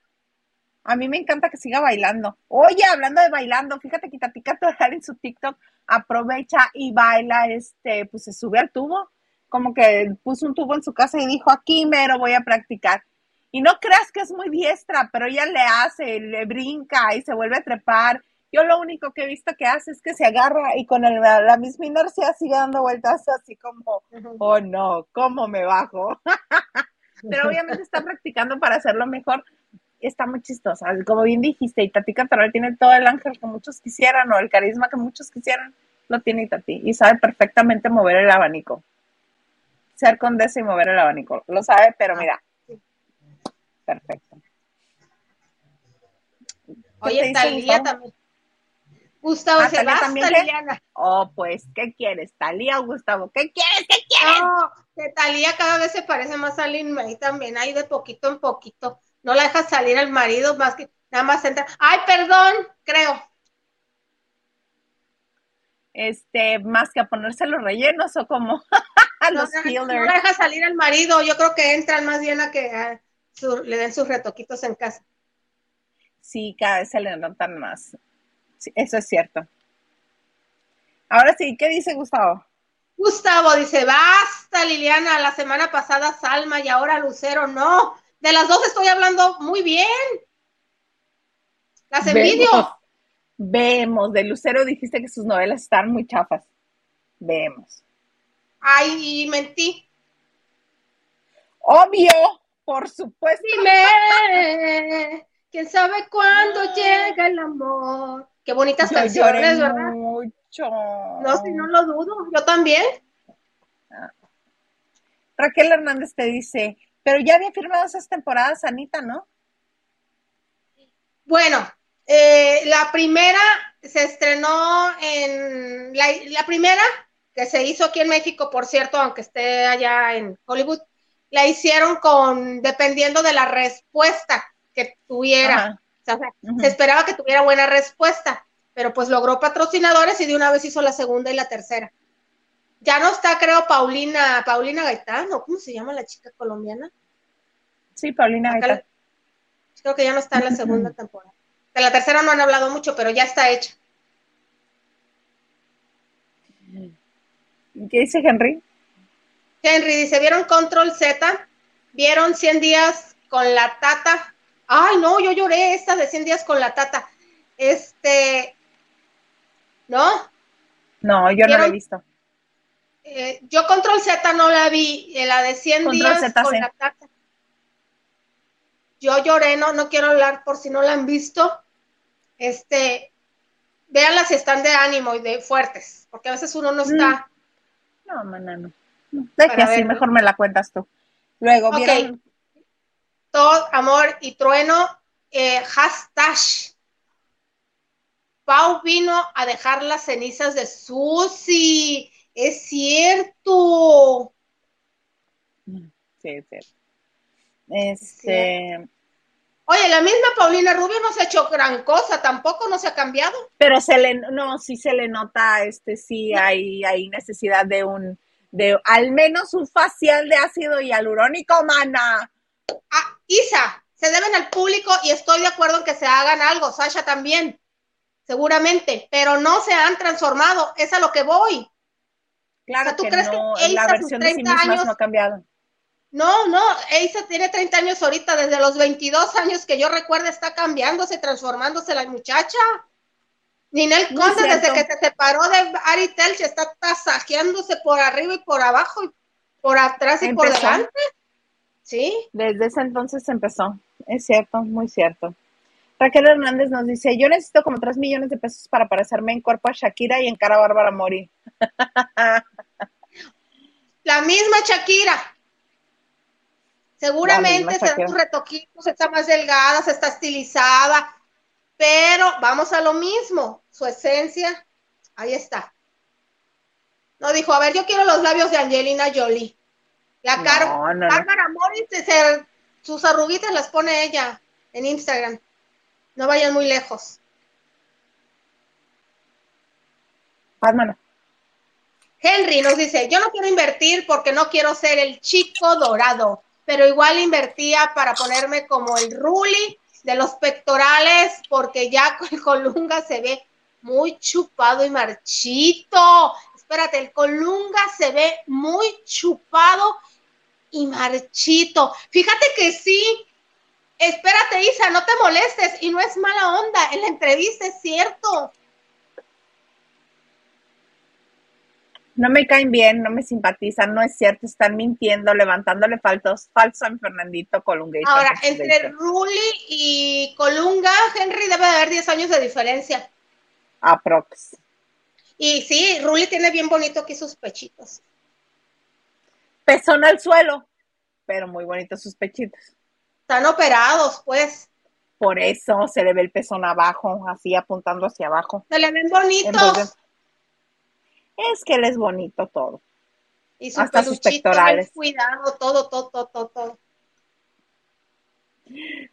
A mí me encanta que siga bailando. Oye, hablando de bailando, fíjate que Tatica Toral en su TikTok aprovecha y baila, este, pues se sube al tubo, como que puso un tubo en su casa y dijo, aquí mero voy a practicar. Y no creas que es muy diestra, pero ella le hace, le brinca y se vuelve a trepar. Yo lo único que he visto que hace es que se agarra y con el- la, la misma inercia sigue dando vueltas así como, oh no, ¿cómo me bajo? Pero obviamente está practicando para hacerlo mejor. Está muy chistosa. Como bien dijiste, y Tati Cantoral tiene todo el ángel que muchos quisieran o el carisma que muchos quisieran, lo tiene Tati. Y sabe perfectamente mover el abanico. Ser condesa y mover el abanico. Lo sabe, pero mira. Perfecto. ¿Qué te Oye, Talía también. Gustavo Ah, ¿Talía basta, también qué? Liliana. Oh, pues, ¿qué quieres? Talía o Gustavo, ¿qué quieres? ¿Qué quieres? No, que Talía cada vez se parece más a Lin May también, ahí de poquito en poquito. No la deja salir al marido más que nada más entra. Ay, perdón, creo. Este, más que a ponerse los rellenos o como a No, los no, no deja salir al marido. Yo creo que entran más bien a que a su- le den sus retoquitos en casa. Sí, cada vez se le notan más. Sí, eso es cierto. Ahora sí, ¿qué dice Gustavo? Gustavo dice, basta Liliana, la semana pasada Salma y ahora Lucero, no. De las dos estoy hablando muy bien. Las envidio. Vemos, vemos, de Lucero dijiste que sus novelas están muy chafas. Vemos. Ay, mentí. Obvio, por supuesto. Dime ¿Quién sabe cuándo llega el amor? Qué bonitas Yo canciones, ¿verdad? mucho. No, si no lo dudo. Yo también. Raquel Hernández te dice, pero ya había firmado esas temporadas, Anita, ¿no? Bueno, eh, la primera se estrenó en la, la primera que se hizo aquí en México, por cierto, aunque esté allá en Hollywood, la hicieron con dependiendo de la respuesta que tuviera. Ajá. O sea, se- esperaba que tuviera buena respuesta, pero pues logró patrocinadores y de una vez hizo la segunda y la tercera. Ya no está, creo, Paulina, Paulina Gaitán, ¿o cómo se llama la chica colombiana? Sí, Paulina Acá Gaitán. Creo que ya no está en la segunda temporada. De la tercera no han hablado mucho, pero ya está hecha. ¿Qué dice Henry? Henry dice, ¿vieron Control Z? ¿Vieron 100 días con la tata? Ay, no, yo lloré esta de 100 días con la tata. Este, ¿no? No, yo no la he visto. Eh, yo Control Z no la vi, eh, la de 100 Control días con la tata. Yo lloré, no, no quiero hablar por si no la han visto. Este, véanla si están de ánimo y de fuertes, porque a veces uno no está. No, mana, no. Deje así, ver. mejor me la cuentas tú. Luego, Ok. ¿vieron? todo amor y trueno, eh, hashtag. Pau vino a dejar las cenizas de Susi. Es cierto. Sí, sí. Este, Oye, la misma Paulina Rubio no se ha hecho gran cosa, tampoco no se ha cambiado. pero se le, no, sí se le nota, este, sí hay, hay necesidad de un, de al menos un facial de ácido hialurónico, mana. Ah, Isa, se deben al público y estoy de acuerdo en que se hagan algo, Sasha también, seguramente, pero no se han transformado, es a lo que voy. Claro O sea, ¿tú que crees que no, Eiza la a sus versión de sí 30 misma años- no ha cambiado. No, no, Eisa tiene 30 años ahorita, desde los 22 años que yo recuerdo está cambiándose, transformándose la muchacha. Ninel No Conde, desde que se separó de Ari Telch, está tasajeándose por arriba y por abajo, y por atrás y por delante. Sí, Desde ese entonces empezó. Es cierto, muy cierto. Raquel Hernández nos dice, yo necesito como 3 millones de pesos para parecerme en cuerpo a Shakira y en cara a Bárbara Mori. la misma Shakira. Seguramente se da Shakira. sus retoquitos, está más delgada, se está estilizada, pero vamos a lo mismo, su esencia, ahí está. No dijo, a ver, yo quiero los labios de Angelina Jolie. La No, cara, no, no. Bárbara se- sus arruguitas las pone ella en Instagram. No vayan muy lejos. Pásmano. Henry nos dice, yo no quiero invertir porque no quiero ser el chico dorado, pero igual invertía para ponerme como el Ruli de los pectorales porque ya el colunga se ve muy chupado y marchito. Espérate, el colunga se ve muy chupado y marchito. Fíjate que sí. Espérate, Isa, no te molestes y no es mala onda. En la entrevista es cierto. No me caen bien, no me simpatizan, no es cierto, están mintiendo, levantándole faltos, falso a mi Fernandito Colungation. Ahora, entre. Ruli y Colunga, Henry debe de haber 10 años de diferencia. Aprox. Y sí, Ruli tiene bien bonito aquí sus pechitos. Pezón al suelo, pero muy bonitos sus pechitos. Están operados, pues. Por eso se le ve el pezón abajo, así apuntando hacia abajo. Se le ven bonitos. Es que él es bonito todo. y su hasta sus pectorales. cuidado, todo, todo, todo, todo, todo.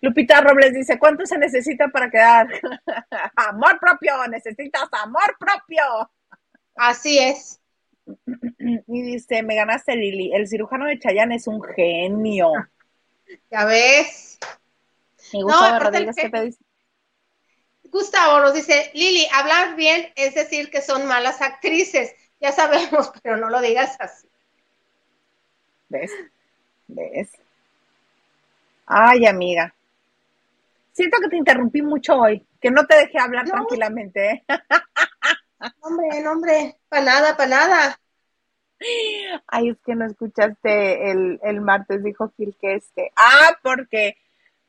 Lupita Robles dice, ¿cuánto se necesita para quedar? amor propio, necesitas amor propio. Así es. Y dice, me ganaste Lili, el cirujano de Chayanne es un genio. Ya ves. Y No, Gustavo aparte Rodríguez, ¿qué te dice? Gustavo nos dice, Lili, hablar bien es decir que son malas actrices. Ya sabemos, pero no lo digas así. ¿Ves? ¿Ves? Ay, amiga. Siento que te interrumpí mucho hoy, que no te dejé hablar No. tranquilamente. ¿eh? Hombre, no, hombre, para nada, para nada. Ay, es que no escuchaste el, el martes, dijo Gil que este. Ah, porque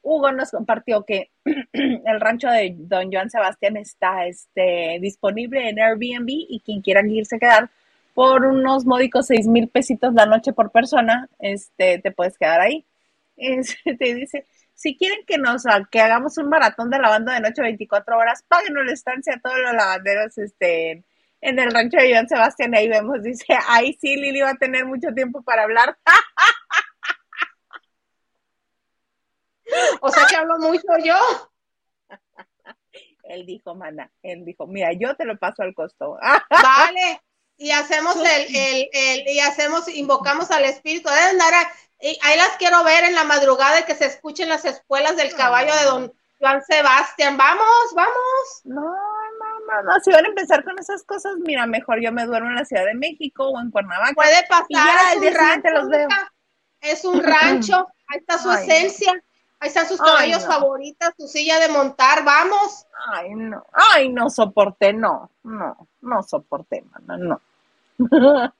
Hugo nos compartió que el rancho de Don Joan Sebastián está este, disponible en Airbnb y quien quiera irse a quedar por unos módicos seis mil pesitos la noche por persona, este, te puedes quedar ahí. Este, te dice, si quieren que nos que hagamos un maratón de lavando de noche 24 horas, páguenos la estancia a todos los lavanderos este, en el rancho de Joan Sebastián. Ahí vemos, dice, ahí sí, Lili va a tener mucho tiempo para hablar. O sea que hablo mucho yo. Él dijo, mana, él dijo, mira, yo te lo paso al costo. Vale, y hacemos el, el, el, y hacemos, invocamos al espíritu. Dar ahí las quiero ver en la madrugada y que se escuchen las espuelas del caballo de don Juan Sebastián. Vamos, vamos. No, no, no, no. Si van a empezar con esas cosas, mira, mejor yo me duermo en la Ciudad de México o en Cuernavaca. Puede pasar, es un rancho, los veo. Es un rancho, ahí está su esencia. Ahí están sus caballos favoritas, su silla de montar, vamos. Ay, no, ay, no soporté, no, no, no soporté, mana, no.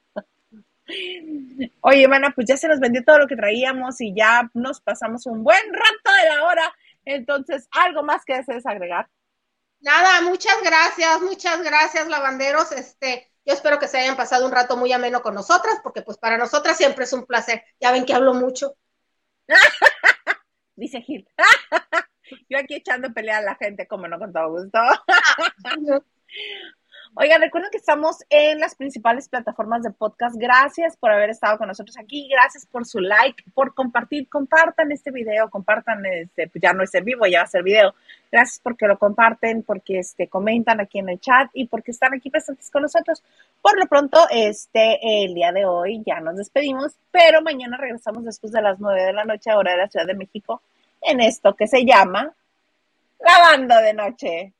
Oye, mana, pues ya se nos vendió todo lo que traíamos y ya nos pasamos un buen rato de la hora. Entonces, ¿algo más que desees agregar? Nada, muchas gracias, muchas gracias, lavanderos. Este, yo espero que se hayan pasado un rato muy ameno con nosotras, porque pues para nosotras siempre es un placer. Ya ven que hablo mucho. dice Gil. Yo aquí echando pelea a la gente, como no con todo gusto. Oigan, recuerden que estamos en las principales plataformas de podcast. Gracias por haber estado con nosotros aquí. Gracias por su like, por compartir. Compartan este video, compartan este, pues ya no es en vivo, ya va a ser video. Gracias porque lo comparten, porque este, comentan aquí en el chat y porque están aquí presentes con nosotros. Por lo pronto, este, el día de hoy ya nos despedimos, pero mañana regresamos después de las nueve de la noche, hora de la Ciudad de México, en esto que se llama Lavando de Noche.